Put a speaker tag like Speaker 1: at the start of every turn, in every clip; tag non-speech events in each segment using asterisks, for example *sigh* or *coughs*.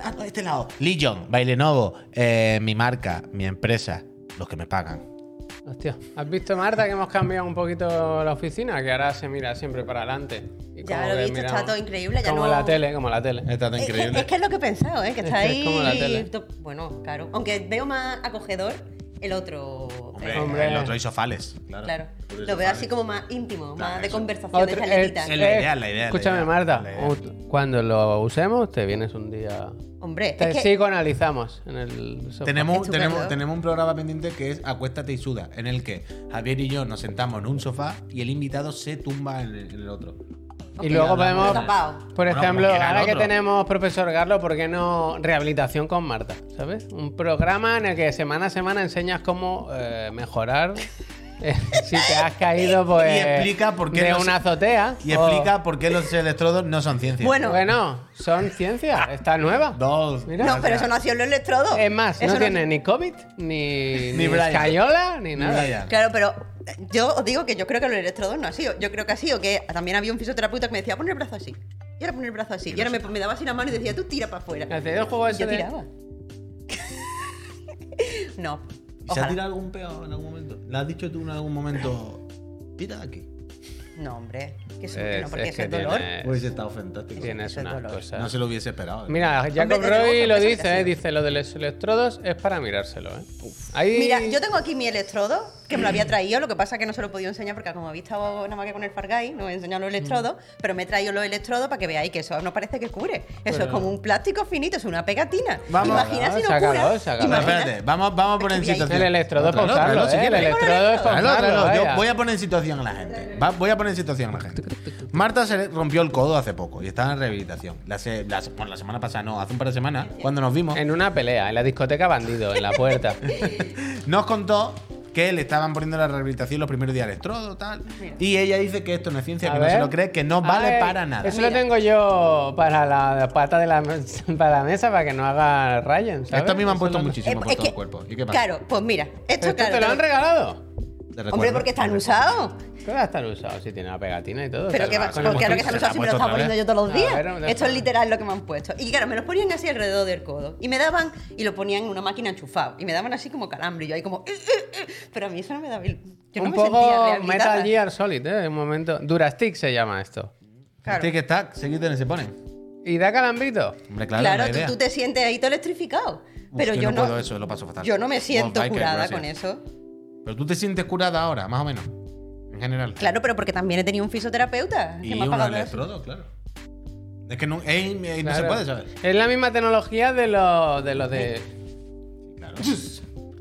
Speaker 1: a, a este lado. Legion, Bailenovo, eh, mi marca, mi empresa, los que me pagan.
Speaker 2: Hostia, ¿has visto, Marta, que hemos cambiado un poquito la oficina? Que ahora se mira siempre para adelante. Y
Speaker 3: Ya lo he visto, está todo increíble, ya
Speaker 2: como
Speaker 3: no-
Speaker 2: la tele, como la tele.
Speaker 1: Está
Speaker 3: Es que,
Speaker 1: increíble.
Speaker 3: es que es lo que he pensado, ¿eh? Que *laughs* está
Speaker 2: Es que
Speaker 3: ahí.
Speaker 2: es como la tele.
Speaker 3: to- Bueno, claro. Aunque veo más acogedor el otro.
Speaker 1: Hombre,
Speaker 3: eh,
Speaker 2: Hombre.
Speaker 1: el otro hizo fales. Claro.
Speaker 3: Lo veo así como más íntimo,
Speaker 1: Claro,
Speaker 3: más de
Speaker 1: eso.
Speaker 3: conversación, de
Speaker 2: Otro-
Speaker 3: chaletita.
Speaker 1: es la idea, la idea, la
Speaker 2: Escúchame,
Speaker 1: idea,
Speaker 2: Marta,
Speaker 1: la idea.
Speaker 2: ut- cuando lo usemos, te vienes un día.
Speaker 3: Hombre,
Speaker 2: Te
Speaker 3: es que.
Speaker 2: psicoanalizamos en el sofá.
Speaker 1: Tenemos, tenemos, tenemos un programa pendiente que es Acuéstate y suda, en el que Javier y yo nos sentamos en un sofá y el invitado se tumba en el, en el otro.
Speaker 2: Y luego
Speaker 1: hablamos
Speaker 2: podemos, por ejemplo, ahora que tenemos profesor Garlo, ¿por qué no rehabilitación con Marta? ¿Sabes? Un programa en el que semana a semana enseñas cómo eh, mejorar *laughs* *laughs* si te has caído pues,
Speaker 1: Y explica por qué
Speaker 2: de
Speaker 1: los-
Speaker 2: una azotea.
Speaker 1: Y
Speaker 2: o-
Speaker 1: explica por qué los electrodos no son ciencia.
Speaker 3: Bueno,
Speaker 2: Bueno, son ciencia, *laughs* está nueva.
Speaker 1: Dos.
Speaker 2: Mira.
Speaker 3: no, pero eso no ha sido los electrodos.
Speaker 2: Es más,
Speaker 3: Eso
Speaker 2: no tiene ni COVID, ni, ni,
Speaker 1: Brian.
Speaker 2: escayola, ni
Speaker 1: Ni
Speaker 2: nada.
Speaker 1: Brian.
Speaker 3: Claro, pero eh, yo os digo que yo creo que los electrodos no ha sido. Yo creo que ha sido que también había un fisioterapeuta que me decía, pon el brazo así. Y ahora pon el brazo así. Y ahora me, me daba así la mano y decía, tú tira para afuera.
Speaker 2: ¿Hacéis el juego ese
Speaker 3: yo
Speaker 2: de-
Speaker 3: tiraba. *laughs* no.
Speaker 1: ¿Se ha tirado algún peo en algún momento? ¿Le has dicho tú en algún momento? *laughs* Tira de aquí.
Speaker 3: No, hombre. Que
Speaker 2: Es-
Speaker 3: no, porque
Speaker 2: es
Speaker 3: eso
Speaker 2: que
Speaker 3: es dolor.
Speaker 2: tienes-
Speaker 1: Hubiese estado fantástico.
Speaker 2: Tienes una cosa.
Speaker 1: No se lo hubiese esperado. ¿eh?
Speaker 2: Mira, Jacob
Speaker 3: Hombre,
Speaker 2: Roy lo dice, ¿eh? dice, lo de los electrodos es para mirárselo, ¿eh? Ahí...
Speaker 3: Mira, yo tengo aquí mi electrodo, que me lo había traído, lo que pasa es que no se lo he podido enseñar porque como habéis estado nada más que con el Fargay, no he enseñado los electrodos, pero me he traído los electrodos para que veáis que eso no parece que cure. Eso
Speaker 2: Pero-
Speaker 3: es como un plástico finito, es una pegatina.
Speaker 1: Vamos.
Speaker 3: Imagina si no
Speaker 2: Sácalo,
Speaker 3: cura.
Speaker 2: sácalo.
Speaker 3: Imagina-
Speaker 1: espérate, vamos, vamos a poner en situación.
Speaker 2: El electrodo es
Speaker 1: si
Speaker 2: ¿eh? El electrodo es.
Speaker 1: Yo voy a poner en situación a la gente. Va- voy a poner en situación a la gente. Marta se rompió el codo hace poco y está en rehabilitación. La, se- la, bueno, la semana pasada, no, hace un par de semanas, cuando nos vimos,
Speaker 2: En una pelea, en la discoteca bandido, en la puerta. *laughs*
Speaker 1: nos contó que le estaban poniendo la rehabilitación los primeros días electrodo, tal. Y ella dice que esto no es ciencia,
Speaker 2: A
Speaker 1: que no se lo cree, que no
Speaker 2: A
Speaker 1: vale
Speaker 2: ver,
Speaker 1: para nada.
Speaker 2: Eso lo tengo yo para la pata de la, *laughs* para la mesa para que no haga Ryan, ¿sabes?
Speaker 1: Esto a mí me han puesto muchísimo
Speaker 3: Eh,
Speaker 1: por todo
Speaker 3: que-
Speaker 1: el cuerpo. ¿Y qué pasa?
Speaker 3: Claro, pues mira, esto
Speaker 2: ¿Esto
Speaker 3: claro.
Speaker 2: te lo han regalado?
Speaker 1: De
Speaker 3: Hombre, porque están usados.
Speaker 2: ¿Qué va a estar usado si tiene la pegatina y todo?
Speaker 3: Pero que va, porque claro que se
Speaker 1: se la
Speaker 3: usado
Speaker 1: ha
Speaker 3: si me lo estaba poniendo yo todos los
Speaker 2: A
Speaker 3: días.
Speaker 2: ver.
Speaker 3: Esto es literal lo que me han puesto. Y claro, me los ponían así alrededor del codo. Y me daban, y lo ponían en una máquina enchufado. Y me daban así como calambre. Y yo ahí como. "Eh, eh, eh". Pero a mí eso no me daba. Yo no
Speaker 2: un
Speaker 3: me sentía
Speaker 2: poco
Speaker 3: rehabilitada.
Speaker 2: Metal Gear Solid, ¿eh? Un momento. Durastick se llama esto.
Speaker 3: Claro,
Speaker 1: Tiene que estar, seguite se pone.
Speaker 2: ¿Y da calambrito?
Speaker 1: Hombre, claro,
Speaker 3: claro
Speaker 1: la
Speaker 3: tú, te sientes ahí todo electrificado.
Speaker 1: Uf,
Speaker 3: Pero
Speaker 1: yo
Speaker 3: yo
Speaker 1: no
Speaker 3: no.
Speaker 1: puedo eso, lo paso fatal.
Speaker 3: Yo no me siento
Speaker 1: Wolf
Speaker 3: curada
Speaker 1: gracias.
Speaker 3: con eso.
Speaker 1: Pero tú te sientes curada ahora, más o menos. En general.
Speaker 3: Claro, pero porque también he tenido un fisioterapeuta que
Speaker 1: Y
Speaker 3: me ha
Speaker 1: un
Speaker 3: pagado eso.
Speaker 1: electrodo, claro. Es que no, ey, ey, no se puede saber.
Speaker 2: Es la misma tecnología de lo de. Lo de
Speaker 1: Claro.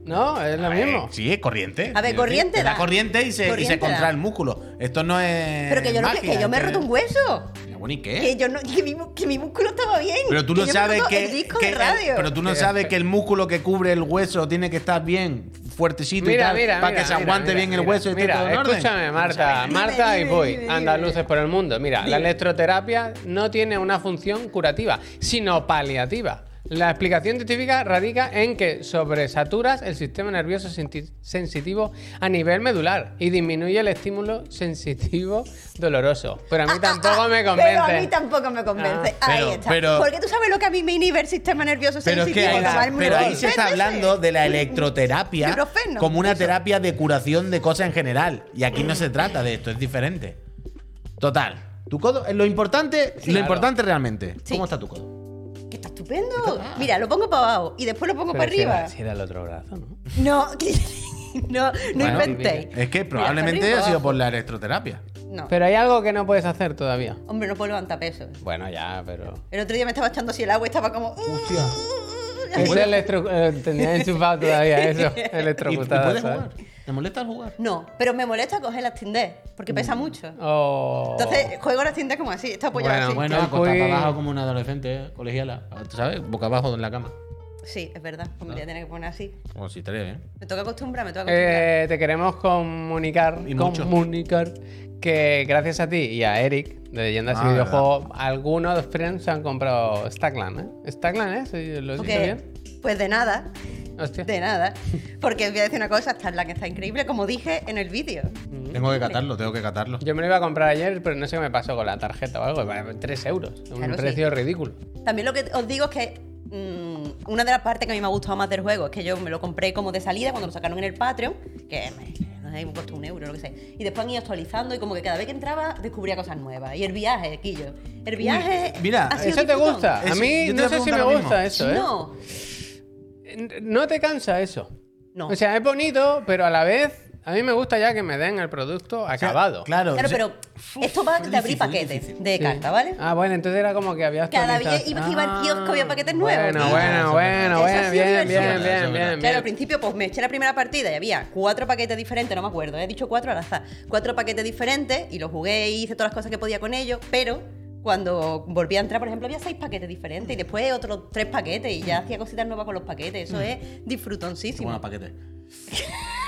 Speaker 2: no, es lo mismo.
Speaker 1: Sí, es corriente.
Speaker 3: A ver, corriente
Speaker 1: da
Speaker 3: da.
Speaker 1: corriente y se, y se
Speaker 3: Corriente
Speaker 1: contrae
Speaker 3: da.
Speaker 1: el músculo. Esto no es.
Speaker 3: Pero que yo, no, que, yo me he
Speaker 1: es
Speaker 3: roto un hueso.
Speaker 1: Bueno, ¿y qué?
Speaker 3: Que, yo no, que, mi, que mi músculo estaba bien.
Speaker 1: Pero tú no sabes que,
Speaker 3: El disco
Speaker 1: que
Speaker 3: de
Speaker 1: el-
Speaker 3: radio.
Speaker 1: pero tú no sabes que el músculo que cubre el hueso tiene que estar bien fuertecito y tal,
Speaker 2: mira,
Speaker 1: para
Speaker 2: mira,
Speaker 1: que se aguante
Speaker 2: mira,
Speaker 1: bien el hueso y esté
Speaker 2: Mira,
Speaker 1: todo en orden.
Speaker 2: escúchame, Marta, Marta y voy, andaluces por el mundo. Mira, la electroterapia no tiene una función curativa, sino paliativa. La explicación científica radica en que sobresaturas el sistema nervioso sensitivo a nivel medular y disminuye el estímulo sensitivo doloroso. Pero a mí tampoco me convence.
Speaker 3: Pero a mí tampoco me convence.
Speaker 1: Ah,
Speaker 3: ahí
Speaker 1: pero-
Speaker 3: está.
Speaker 1: pero-
Speaker 3: Porque tú sabes lo que a mí me inhibe el sistema nervioso
Speaker 1: Pero es
Speaker 3: sensitivo.
Speaker 1: que pero ahí se está hablando de la electroterapia como una terapia de curación de cosas en general. Y aquí no se trata de esto, es diferente. Total. Tu codo, lo importante, lo
Speaker 2: Claro.
Speaker 1: importante realmente.
Speaker 3: Sí.
Speaker 1: ¿Cómo está tu codo?
Speaker 3: Que está estupendo. Mira, lo pongo para abajo y después lo pongo
Speaker 2: Pero
Speaker 3: para
Speaker 2: si era-
Speaker 3: arriba.
Speaker 2: si era el otro brazo, ¿no?
Speaker 3: No, *laughs* no, no
Speaker 1: Bueno,
Speaker 3: inventéis.
Speaker 1: Es que probablemente ha sido
Speaker 3: arriba,
Speaker 1: por la electroterapia.
Speaker 3: No.
Speaker 2: Pero hay algo que no puedes hacer todavía.
Speaker 3: Hombre, no puedo levantar peso.
Speaker 2: Bueno, ya, pero.
Speaker 3: El otro día me estaba echando así el agua y estaba como. "Mm,
Speaker 1: Hostia.
Speaker 2: Eso electro... eh, tenía enchufado todavía eso. *laughs*
Speaker 1: ¿Y, y
Speaker 2: Electrocutada.
Speaker 1: puedes
Speaker 2: ¿sabes?
Speaker 1: jugar? ¿Te molesta el jugar?
Speaker 3: No, pero me molesta coger las Tinder porque pesa mucho.
Speaker 2: Oh.
Speaker 3: Entonces juego las Tinder como así, está apoyado
Speaker 2: Bueno,
Speaker 3: así.
Speaker 1: Bueno, acostada abajo como una adolescente eh, colegiala. ¿Tú sabes? Boca abajo en la cama.
Speaker 3: Sí, es verdad. Pues me voy a tener que poner así.
Speaker 1: O si estaría bien.
Speaker 3: Me toca acostumbrar, me toca acostumbrar.
Speaker 2: Eh, te queremos comunicar,
Speaker 1: Y mucho.
Speaker 2: comunicar que gracias a ti y a Eric de Leyendas
Speaker 1: Ah,
Speaker 2: y Videojuegos, algunos friends han comprado Stackland, ¿eh? Stackland, ¿eh? ¿Sí, ¿Lo he dicho bien?
Speaker 3: pues de nada,
Speaker 2: Hostia.
Speaker 3: de nada. Porque os voy a decir una cosa, que está increíble, como dije en el vídeo.
Speaker 1: Tengo que catarlo, tengo que catarlo.
Speaker 2: Yo me lo iba a comprar ayer, pero no sé qué me pasó con la tarjeta o algo. vale, 3 euros. Un
Speaker 3: Claro, sí.
Speaker 2: precio ridículo.
Speaker 3: También lo que os digo es que mm, una de las partes que a mí me ha gustado más del juego es que yo me lo compré como de salida cuando lo sacaron en el Patreon, que me, no sé, me costó un euro, lo que sé. Y después han ido actualizando y como que cada vez que entraba descubría cosas nuevas. Y el viaje, Quillo. El viaje.
Speaker 1: mira,
Speaker 3: ha sido
Speaker 2: ¿Eso te
Speaker 3: disfrutón.
Speaker 2: gusta? A mí no sé si me gusta eso, ¿eh?
Speaker 3: No,
Speaker 2: No te cansa eso.
Speaker 3: no.
Speaker 2: O sea, es bonito, pero a la vez a mí me gusta ya que me den el producto acabado.
Speaker 1: Claro,
Speaker 3: Claro,
Speaker 1: o sea,
Speaker 3: pero esto va de abrir paquetes de
Speaker 2: Sí.
Speaker 3: cartas, ¿vale?
Speaker 2: Ah, bueno, entonces era como que había
Speaker 3: Cada vez iba- al kiosco, había paquetes nuevos.
Speaker 2: Bueno, bueno, bueno, bueno, bien, bien, bien, bien,
Speaker 3: Claro, al principio pues me eché la primera partida y había cuatro paquetes diferentes, no me acuerdo, he dicho cuatro al azar. Cuatro paquetes diferentes y los jugué y hice todas las cosas que podía con ellos, pero cuando volví a entrar, por ejemplo, había seis paquetes diferentes y después otros tres paquetes y ya hacía cositas nuevas con los paquetes. Eso es disfrutoncísimo.
Speaker 1: Bueno, paquete. *laughs*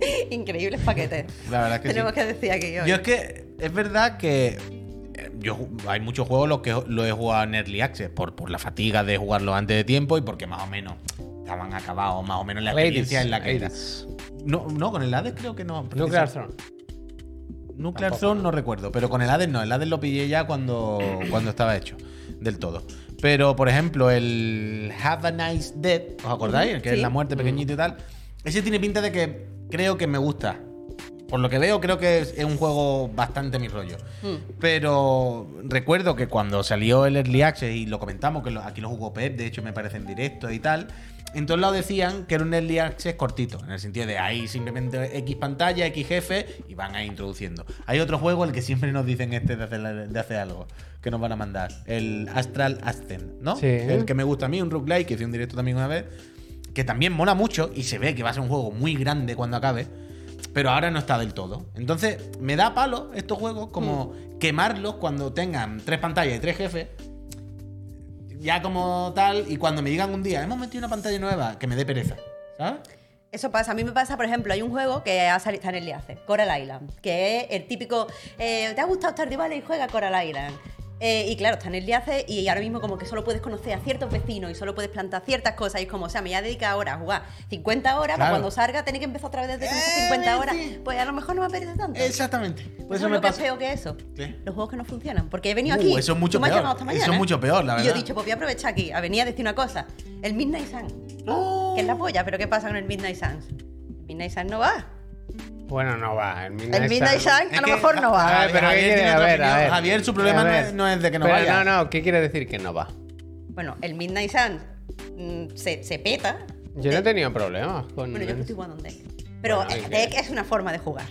Speaker 1: *laughs*
Speaker 3: Increíbles paquetes.
Speaker 1: La verdad es que
Speaker 3: Tenemos
Speaker 1: sí.
Speaker 3: que decir aquí hoy.
Speaker 1: Yo es que es verdad que eh, yo hay muchos juegos los que lo he jugado en Early Access por, por la fatiga de jugarlo antes de tiempo y porque más o menos estaban acabados, más o menos la experiencia en la que era.
Speaker 2: Ladies.
Speaker 1: No, no, con el Hades creo que no.
Speaker 2: Nuclear Throne.
Speaker 1: Nuclear
Speaker 2: Tampoco,
Speaker 1: Throne no recuerdo, pero con el Hades no. El Hades lo pillé ya cuando, *clears throat* cuando estaba hecho, del todo. Pero, por ejemplo, el Have a Nice Death, ¿os acordáis? El que es la muerte pequeñito y tal. Ese tiene pinta de que creo que me gusta. Por lo que veo, creo que es, un juego bastante mi rollo.
Speaker 3: Mm.
Speaker 1: Pero recuerdo que cuando salió el Early Access y lo comentamos, que aquí lo jugó Pep, de hecho me parece en directo y tal. En todos lados decían que era un Early Access cortito, en el sentido de ahí simplemente X pantalla, X jefe y van ahí introduciendo. Hay otro juego, el que siempre nos dicen este de hacer, de hacer algo, que nos van a mandar, el Astral Ascent, ¿no?
Speaker 2: Sí.
Speaker 1: El que me gusta a mí, un roguelike, que hice un directo también una vez, que también mola mucho y se ve que va a ser un juego muy grande cuando acabe, pero ahora no está del todo. Entonces, me da palo estos juegos como quemarlos cuando tengan tres pantallas y tres jefes. Ya como tal, y cuando me digan un día, hemos metido una pantalla nueva, que me dé pereza. ¿Sabes?
Speaker 3: Eso pasa. A mí me pasa, por ejemplo, hay un juego que ha salido, está en el Liace, Coral Island, que es el típico, eh, ¿te ha gustado Stardew Valley? Juega Coral Island. Eh, y claro, está en el Liace y ahora mismo como que solo puedes conocer a ciertos vecinos y solo puedes plantar ciertas cosas y es como, o sea, me voy a dedicar ahora a jugar 50 horas, para
Speaker 1: Claro.
Speaker 3: cuando salga tener que empezar otra vez desde
Speaker 1: Eh,
Speaker 3: 50 horas, pues a lo mejor no me apetece tanto.
Speaker 1: Exactamente. Por
Speaker 3: ¿Sabes
Speaker 1: eso me
Speaker 3: lo que es peor que eso?
Speaker 1: ¿Qué?
Speaker 3: Los juegos que no funcionan. Porque he venido
Speaker 1: Uh,
Speaker 3: aquí.
Speaker 1: eso es mucho peor. Eso
Speaker 3: mañana,
Speaker 1: es mucho peor, la
Speaker 3: Y yo he
Speaker 1: verdad.
Speaker 3: dicho, pues voy a aprovechar aquí a venir a decir una cosa. El Midnight Sun,
Speaker 1: Oh.
Speaker 3: que es la polla, pero ¿qué pasa con el Midnight Suns? Midnight Sun no va.
Speaker 2: Bueno, no va. El Midnight,
Speaker 3: El Midnight
Speaker 2: Sun-
Speaker 3: a lo
Speaker 1: que
Speaker 3: mejor no va.
Speaker 2: A ver, pero ¿qué
Speaker 1: Javier
Speaker 2: quiere?
Speaker 1: tiene
Speaker 2: A
Speaker 1: otra
Speaker 2: ver, a
Speaker 1: opinión.
Speaker 2: ver.
Speaker 1: Javier, su problema no es- no es de que no
Speaker 2: Pero
Speaker 1: vaya.
Speaker 2: No, no, ¿qué quiere decir que no va?
Speaker 3: Bueno, el Midnight Sun mm, se, se peta.
Speaker 2: Yo no he
Speaker 3: Eh,
Speaker 2: tenido problemas con.
Speaker 3: Bueno, yo que estoy jugando un deck. Pero
Speaker 2: Bueno,
Speaker 3: el
Speaker 2: ¿y
Speaker 3: deck es una forma de jugar.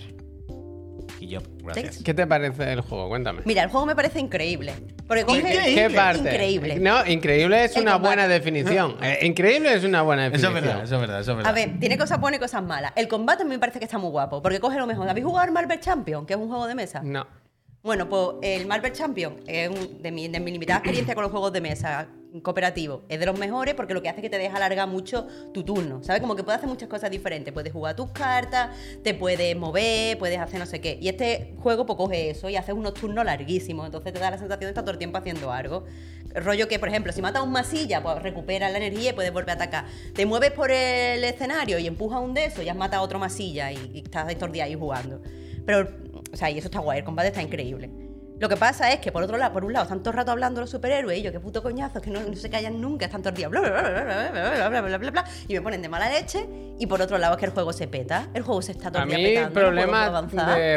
Speaker 1: Y yo, gracias.
Speaker 2: ¿Qué te parece el juego? Cuéntame.
Speaker 3: Mira, el juego me parece increíble. Porque coge
Speaker 2: ¿Qué parte?
Speaker 3: increíble.
Speaker 2: No, increíble es
Speaker 3: El
Speaker 2: una
Speaker 3: combate.
Speaker 2: buena definición. Eh, increíble es una buena
Speaker 1: Eso
Speaker 2: definición.
Speaker 1: es verdad, eso es verdad, eso es verdad.
Speaker 3: A ver, tiene cosas buenas y cosas malas. El combate me parece que está muy guapo, porque coge lo mejor. ¿Habéis jugado al Marvel Champion, que es un juego de mesa?
Speaker 2: No.
Speaker 3: Bueno, pues el Marvel Champion es un- de, mi, de mi limitada experiencia con los juegos de mesa cooperativo. Es de los mejores porque lo que hace es que te deja alargar mucho tu turno. ¿Sabes? Como que puedes hacer muchas cosas diferentes. Puedes jugar tus cartas, te puedes mover, puedes hacer no sé qué. Y este juego pues coge eso y hace unos turnos larguísimos. Entonces te da la sensación de estar todo el tiempo haciendo algo. Rollo que, por ejemplo, si matas un masilla, pues recuperas la energía y puedes volver a atacar. Te mueves por el escenario y empujas un de esos y has matado a otro masilla y, y estás estos días ahí jugando. Pero, o sea, y eso está guay, el combate está increíble. Lo que pasa es que, por otro lado, por un lado, tanto rato hablando los superhéroes, y yo, qué puto coñazo, es que no, se callan nunca, están todo el bla, bla, bla, bla, bla, bla, y me ponen de mala leche. Y por otro lado, es que el juego se peta, el juego se está todo petando.
Speaker 2: A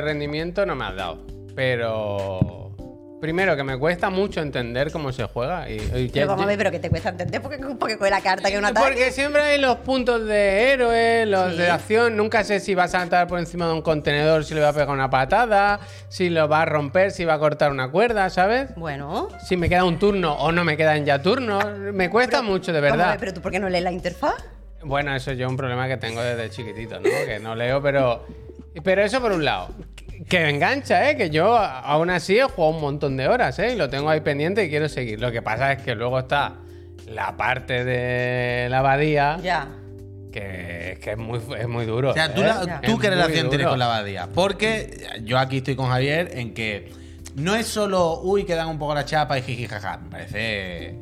Speaker 2: rendimiento no me has dado, pero Primero, que me cuesta mucho entender cómo se juega. Y, y ya-
Speaker 3: Pero vamos a
Speaker 2: ya-
Speaker 3: ver, pero que te cuesta entender porque, porque con la carta que es un ataque.
Speaker 2: Porque siempre hay los puntos de héroe, los
Speaker 3: Sí.
Speaker 2: de acción. Nunca sé si va a saltar por encima de un contenedor, si le va a pegar una patada, si lo va a romper, si va a cortar una cuerda, ¿sabes?
Speaker 3: Bueno.
Speaker 2: Si me queda un turno o no me quedan ya turnos. Me cuesta
Speaker 3: pero-
Speaker 2: mucho, de verdad.
Speaker 3: ver, pero tú, ¿por qué no lees la interfaz?
Speaker 2: Bueno, eso yo es un problema que tengo desde chiquitito, ¿no? Que no leo, pero. Pero eso por un lado. Que me engancha, ¿eh? Que yo aún así he jugado un montón de horas, ¿eh? Y lo tengo ahí pendiente y quiero seguir. Lo que pasa es que luego está la parte de la abadía,
Speaker 3: Ya.
Speaker 2: que, que es, muy, es muy duro.
Speaker 1: O sea, tú,
Speaker 2: ¿eh?
Speaker 1: la- tú qué relación tienes con la abadía. Porque yo aquí estoy con Javier en que no es solo, uy, que dan un poco la chapa y jiji jaja. Me parece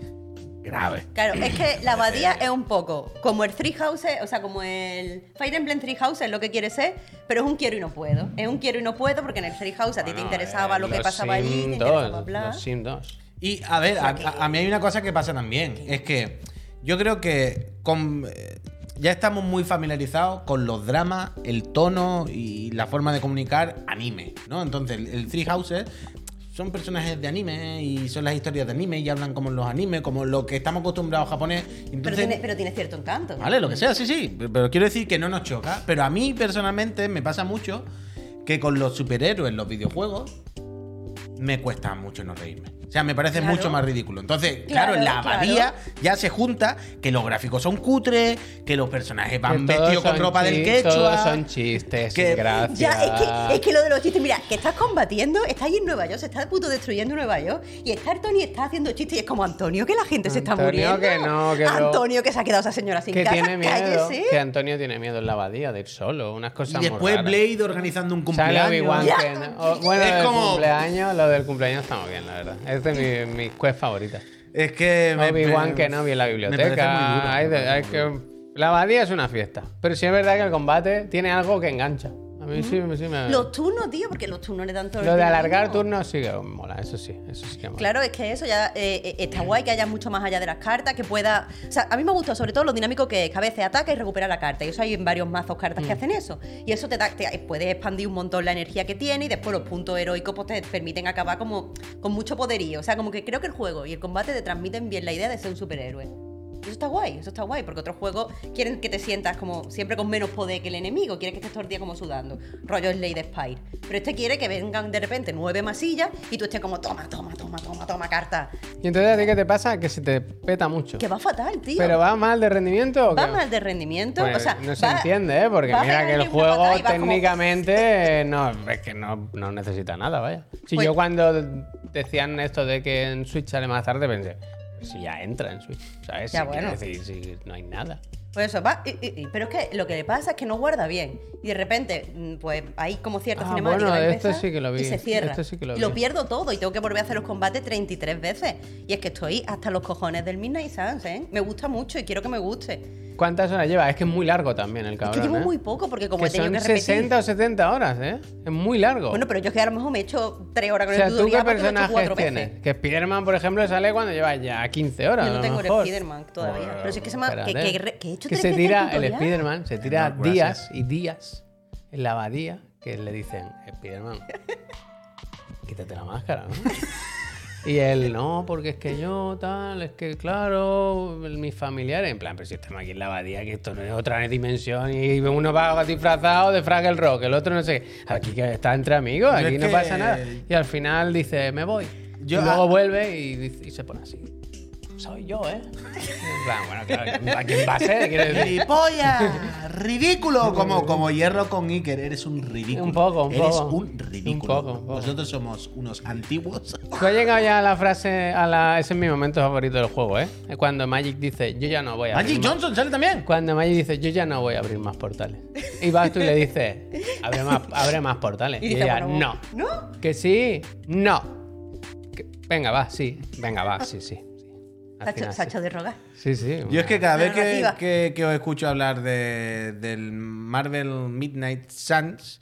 Speaker 1: grave.
Speaker 3: Claro, es que la abadía es un poco como el Three Houses, o sea, como el Fire Emblem Three Houses, es lo que quiere ser, pero es un quiero y no puedo. Es un quiero y no puedo porque en el Three House a ti te interesaba
Speaker 2: eh,
Speaker 3: lo que
Speaker 2: los
Speaker 3: pasaba allí, te interesaba
Speaker 2: 2,
Speaker 3: bla.
Speaker 2: Los Sim 2.
Speaker 1: Y a ver, a, mí hay una cosa que pasa también. Es que Yo creo que con- eh, ya estamos muy familiarizados con los dramas, el tono y la forma de comunicar anime, ¿no? Entonces, el, el Three Houses son personajes de anime y son las historias de anime y hablan como en los animes, como lo que estamos acostumbrados a japonés.
Speaker 3: Pero tiene, pero tiene cierto encanto.
Speaker 1: Vale, lo que sea, sí, sí. Pero quiero decir que no nos choca. Pero a mí personalmente me pasa mucho que con los superhéroes los videojuegos me cuesta mucho no reírme. O sea, me parece
Speaker 3: Claro.
Speaker 1: mucho más ridículo. Entonces, claro,
Speaker 3: Claro,
Speaker 1: en la
Speaker 3: claro.
Speaker 1: abadía ya se junta que los gráficos son cutres, que los personajes van vestidos con ropa del quechua.
Speaker 2: Todos son chistes,
Speaker 1: que-
Speaker 2: gracias.
Speaker 3: Ya, es que, es que lo de los chistes, mira, que estás combatiendo, estás ahí en Nueva York, se está a punto destruyendo Nueva York, y está el Tony está haciendo chistes y es como Antonio, que la gente se está
Speaker 2: Antonio,
Speaker 3: muriendo.
Speaker 2: que no, que lo-
Speaker 3: Antonio, que se ha quedado esa señora sin
Speaker 2: que
Speaker 3: casa,
Speaker 2: tiene miedo.
Speaker 3: cállese.
Speaker 2: Que Antonio tiene miedo en la abadía de ir solo. Unas
Speaker 1: Y
Speaker 2: cosas muy
Speaker 1: después
Speaker 2: raras.
Speaker 1: Blade organizando un
Speaker 2: Sale
Speaker 1: cumpleaños.
Speaker 2: Obi-Wan
Speaker 3: Ya.
Speaker 2: que no- o- bueno,
Speaker 1: Es como-
Speaker 2: cumpleaños, lo del cumpleaños está muy bien, la verdad. Es de mi- mis quests favoritas.
Speaker 1: Es que.
Speaker 2: Obi-Wan que no vi en la biblioteca.
Speaker 1: duro,
Speaker 2: hay de- hay que-. La abadía es una fiesta. Pero sí es verdad que el combate tiene algo que engancha. A mí sí, sí me.
Speaker 3: Los turnos, tío, porque los turnos le dan todo el
Speaker 2: Lo de alargar turnos sí que mola, eso sí, eso sí que mola.
Speaker 3: Claro, es que eso ya eh, eh, está guay que haya mucho más allá de las cartas, que pueda. O sea, a mí me gusta sobre todo lo dinámico que es, que a veces ataca y recupera la carta. Y eso hay en varios mazos cartas
Speaker 2: Mm.
Speaker 3: que hacen eso. Y eso te da, te, puedes expandir un montón la energía que tiene y después los puntos heroicos pues, te permiten acabar como con mucho poderío. O sea, como que creo que el juego y el combate te transmiten bien la idea de ser un superhéroe. Eso está guay, eso está guay, porque otros juegos quieren que te sientas como siempre con menos poder que el enemigo, quieren que estés todo el día como sudando. Rollo Slade Spire. Pero este quiere que vengan de repente nueve masillas y tú estés como toma, toma, toma, toma, toma carta.
Speaker 2: Y entonces a ti qué te pasa? Que se te peta mucho.
Speaker 3: Que va fatal, tío.
Speaker 2: ¿Pero va mal de rendimiento o
Speaker 3: Va
Speaker 2: qué?
Speaker 3: mal de rendimiento.
Speaker 2: Pues
Speaker 3: o sea,
Speaker 2: no se
Speaker 3: va-
Speaker 2: entiende, ¿eh? Porque
Speaker 3: va
Speaker 2: mira que el juego
Speaker 3: vas como-
Speaker 2: técnicamente *laughs* no, es que no, no necesita nada, vaya. Si
Speaker 3: Pues-
Speaker 2: yo cuando decían esto de que en Switch sale más tarde pensé, si ya entra en Switch, ¿sabes?
Speaker 3: Ya,
Speaker 2: Si
Speaker 3: bueno.
Speaker 2: decir, si no hay nada.
Speaker 3: Pues eso, va. y- y- y- pero es que lo que le pasa es que no guarda bien. Y de repente, mm, pues hay como cierta
Speaker 2: Ah,
Speaker 3: cinemática.
Speaker 2: bueno, sí que lo vi,
Speaker 3: Y se cierra.
Speaker 2: esto sí que lo
Speaker 3: y lo
Speaker 2: vi.
Speaker 3: pierdo todo y tengo que volver a hacer los combates 33 veces. Y es que estoy hasta los cojones del Midnight Suns, ¿eh? Me gusta mucho y quiero que me guste.
Speaker 2: ¿Cuántas horas lleva? Es que es muy largo también el
Speaker 3: Es
Speaker 2: cabrón,
Speaker 3: que llevo
Speaker 2: ¿eh?
Speaker 3: muy poco porque como
Speaker 2: Que
Speaker 3: he tenido
Speaker 2: son
Speaker 3: que repetir.
Speaker 2: 60 o 70 horas, ¿eh? Es muy largo.
Speaker 3: Bueno, pero yo es que a lo mejor me he hecho 3 horas
Speaker 2: o
Speaker 3: con
Speaker 2: sea,
Speaker 3: el
Speaker 2: ¿tú qué personajes tienes?
Speaker 3: veces.
Speaker 2: Que Spider-Man, por ejemplo, sale cuando lleva ya 15 horas.
Speaker 3: Yo no tengo el. Spider-Man todavía.
Speaker 2: Bueno,
Speaker 3: Pero sí que se me ha- que-
Speaker 2: espérate.
Speaker 3: que re- que he hecho
Speaker 2: Que se tira
Speaker 3: el
Speaker 2: el. Spider-Man, se tira
Speaker 1: No,
Speaker 2: días y días en la abadía que le dicen, Spider-Man, *laughs* quítate la máscara, ¿no? Y él, no, porque es que yo, tal, es que claro, mis familiares, en plan, pero si estamos aquí en la abadía, que esto no es otra dimensión, y uno va disfrazado de Fraggle Rock, el otro no sé. Aquí que está entre amigos, aquí no
Speaker 1: que-
Speaker 2: pasa nada. Y al final dice, me voy.
Speaker 1: Yo-
Speaker 2: y luego
Speaker 1: ah-
Speaker 2: vuelve y se pone así. Soy yo, ¿eh? Plan, bueno, claro, ¿a quién va a ser?
Speaker 1: ¡Ridículo! Como, como hierro con Iker, eres un ridículo.
Speaker 2: Un poco, un
Speaker 1: Eres
Speaker 2: poco.
Speaker 1: un ridículo.
Speaker 2: Un poco, un poco.
Speaker 1: Nosotros somos unos antiguos.
Speaker 2: Tú has llegado ya a la frase, a la, ese es mi momento favorito del juego, ¿eh? Es Cuando Magic dice, yo ya no voy a abrir
Speaker 1: Magic
Speaker 2: más-
Speaker 1: Johnson sale también.
Speaker 2: Cuando Magic dice, yo ya no voy a abrir más portales. Y vas tú y le dices, abre más, abre más portales.
Speaker 3: Y
Speaker 2: Y,
Speaker 3: dice,
Speaker 2: ella,
Speaker 3: bueno,
Speaker 2: no.
Speaker 3: ¿No?
Speaker 2: Que sí, no. Que- venga, va, sí. Venga, va, sí, sí.
Speaker 3: Se ha hecho-
Speaker 2: final
Speaker 3: se ha
Speaker 2: sí.
Speaker 3: hecho de rogar.
Speaker 2: Sí, sí.
Speaker 1: Yo es que cada vez que, que- que os escucho hablar de, del Marvel Midnight Suns,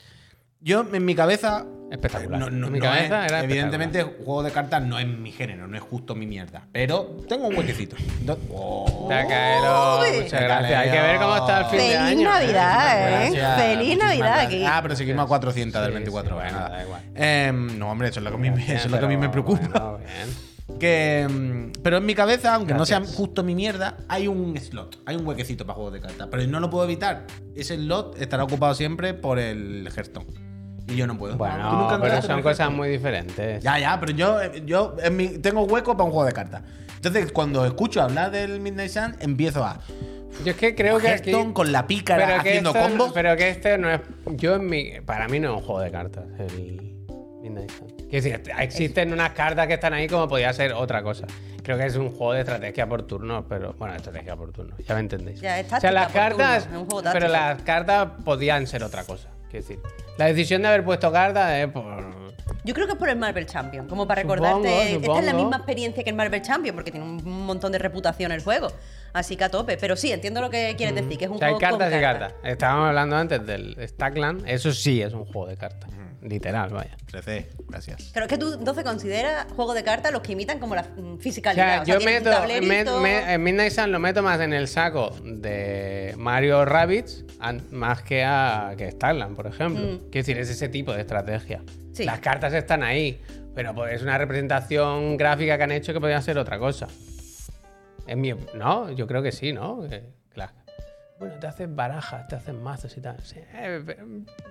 Speaker 1: yo en mi cabeza.
Speaker 2: Espectacular.
Speaker 1: no- no-
Speaker 2: En mi
Speaker 1: no
Speaker 2: cabeza
Speaker 1: es-
Speaker 2: era
Speaker 1: evidentemente, juego de cartas no es mi género, no es justo mi mierda. Pero tengo un huequecito. Oh.
Speaker 2: Tacaelo,
Speaker 3: Uy.
Speaker 2: muchas gracias. Hay que ver cómo está el fin de
Speaker 3: Feliz
Speaker 2: año.
Speaker 3: Navidad, ¿eh?
Speaker 1: Gracias,
Speaker 3: Feliz
Speaker 1: muchísimas
Speaker 3: Navidad
Speaker 1: gracias.
Speaker 3: aquí.
Speaker 1: Ah, pero seguimos a 400 del
Speaker 2: Sí,
Speaker 1: 24.
Speaker 2: sí, bueno, da igual.
Speaker 1: Em, no, hombre, eso es lo que a mí, me- eso es lo que a mí me preocupa.
Speaker 2: bueno, bien.
Speaker 1: Que, mm, pero en mi cabeza, aunque no sea justo mi mierda, hay un slot, hay un huequecito para juegos de cartas. Pero no lo puedo evitar. Ese slot estará ocupado siempre por el Hearthstone. Y yo no puedo. ¿Tú
Speaker 2: Bueno,
Speaker 1: nunca
Speaker 2: pero son cosas
Speaker 1: Hearthstone?
Speaker 2: muy diferentes.
Speaker 1: Ya, ya, pero yo, yo en mi- tengo hueco para un juego de cartas. Entonces, cuando escucho hablar del Midnight Sun, empiezo a.
Speaker 2: Yo es que creo que aquí...
Speaker 1: Con la pícara
Speaker 2: Pero que
Speaker 1: haciendo
Speaker 2: esto
Speaker 1: combos.
Speaker 2: pero que este no es. Yo en mi. Para mí no es un juego de cartas. El Quiero decir, existen unas cartas que están ahí como podía ser otra cosa. Creo que es un juego de estrategia por turnos, pero. Bueno, estrategia por turnos, ya me entendéis.
Speaker 3: Ya, es
Speaker 2: o sea, las cartas.
Speaker 3: turnos, es un juego
Speaker 2: pero las cartas podían ser otra cosa. Quiero decir. La decisión de haber puesto cartas es por.
Speaker 3: Yo creo que es por el Marvel Champion, como para
Speaker 2: Supongo,
Speaker 3: recordarte. Esta es la
Speaker 2: supongo.
Speaker 3: misma experiencia que el Marvel Champion, porque tiene un montón de reputación el juego. Así que a tope. Pero sí, entiendo lo que quieres decir, que es un
Speaker 2: O sea, hay
Speaker 3: juego con
Speaker 2: cartas y
Speaker 3: cartas.
Speaker 2: cartas. Estábamos hablando antes del Stackland. Eso sí es un juego de cartas. Literal, vaya.
Speaker 1: 13, gracias.
Speaker 3: Creo que tú entonces consideras juego de cartas los que imitan como la mm,
Speaker 2: O
Speaker 3: fisicalidad.
Speaker 2: sea,
Speaker 3: O sea,
Speaker 2: yo meto.
Speaker 3: tablerito.
Speaker 2: me- me- en Midnight Sun lo meto más en el saco de Mario Rabbids an- más que a que Starland, por ejemplo.
Speaker 3: Mm.
Speaker 2: Quiero decir, es ese tipo de estrategia.
Speaker 3: Sí.
Speaker 2: Las cartas están ahí, pero pues es una representación gráfica que han hecho que podría ser otra cosa. Es mi, no, yo creo que sí, ¿no? Que- bueno, te hacen barajas, te hacen mazos y tal. Sí, eh,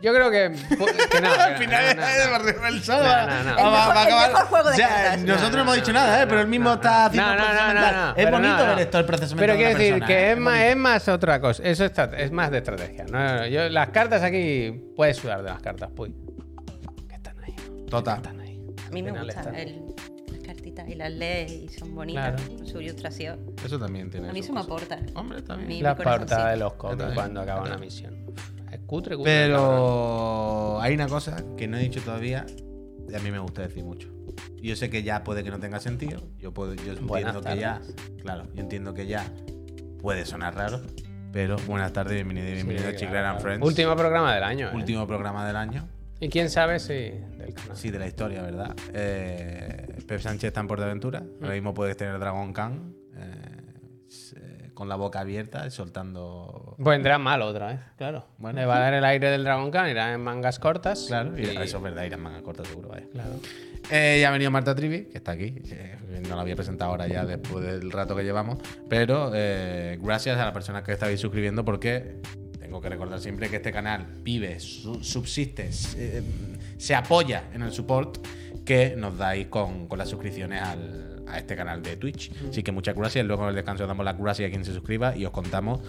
Speaker 2: yo creo que, *laughs* que no.
Speaker 1: Al final
Speaker 2: no, no,
Speaker 1: es
Speaker 2: no.
Speaker 1: Barrio del Sol.
Speaker 2: No,
Speaker 1: va-
Speaker 2: no, no.
Speaker 1: va-
Speaker 3: El mejor-
Speaker 1: va a acabar-
Speaker 3: juego de
Speaker 1: O sea,
Speaker 3: cartas.
Speaker 1: Nosotros no,
Speaker 2: No,
Speaker 1: hemos dicho
Speaker 2: no,
Speaker 1: nada,
Speaker 2: no,
Speaker 1: ¿eh? Pero él mismo
Speaker 2: no,
Speaker 1: está
Speaker 2: no.
Speaker 1: haciendo
Speaker 2: No, no, no,
Speaker 1: proceso Es bonito
Speaker 2: no, no.
Speaker 1: ver esto, el procesamiento
Speaker 2: Pero
Speaker 1: de
Speaker 2: quiero
Speaker 1: una
Speaker 2: decir
Speaker 1: persona,
Speaker 2: que
Speaker 1: ¿eh?
Speaker 2: es más, es más otra cosa. Eso es, más de estrategia. No, no, no. Yo, las cartas aquí puedes sudar de las cartas, puy. Que están ahí.
Speaker 1: Total.
Speaker 2: Están ahí.
Speaker 3: A mí me
Speaker 2: están.
Speaker 3: el- y las lees y son bonitas.
Speaker 2: Claro.
Speaker 3: Con su ilustración.
Speaker 1: Eso también tiene.
Speaker 3: A mí eso me aporta.
Speaker 1: Hombre, bien.
Speaker 3: Mi-
Speaker 2: La portada de los cómics cuando acaba una misión. Es cutre, cutre. cabrón.
Speaker 1: Pero hay una cosa que no he dicho todavía y a mí me gusta decir mucho. Yo sé que ya puede que no tenga sentido. Yo puedo, yo
Speaker 2: Buenas
Speaker 1: entiendo que ya, claro, yo entiendo que ya puede sonar raro, pero buenas tardes, bienvenido y bienvenido
Speaker 2: Sí,
Speaker 1: a Chiclana
Speaker 2: claro.
Speaker 1: Friends.
Speaker 2: Último programa del año. ¿eh?
Speaker 1: Último programa del año.
Speaker 2: Y quién sabe si del canal.
Speaker 1: Sí, de la historia, ¿verdad? Eh, Pep Sánchez está en Portaventura.
Speaker 2: Mm.
Speaker 1: Ahora mismo puedes tener Dragon Khan eh, con la boca abierta, soltando.
Speaker 2: Vendrá mal otra vez, claro.
Speaker 1: Bueno.
Speaker 2: Le va a dar el aire del Dragon Khan, irá en mangas cortas.
Speaker 1: Claro, y
Speaker 2: y-
Speaker 1: eso es verdad, irán manga corta seguro, vaya.
Speaker 2: Claro.
Speaker 1: Eh, ya ha venido Marta Trivi, que está aquí. que no la había presentado ahora ya después del rato que llevamos. Pero eh, gracias a las personas que estáis suscribiendo porque tengo que recordar siempre que este canal vive, su- subsiste, se, se apoya en el support que nos dais con, con las suscripciones al- a este canal de Twitch. Así que muchas gracias. Luego en el descanso damos las gracias a quien se suscriba y os contamos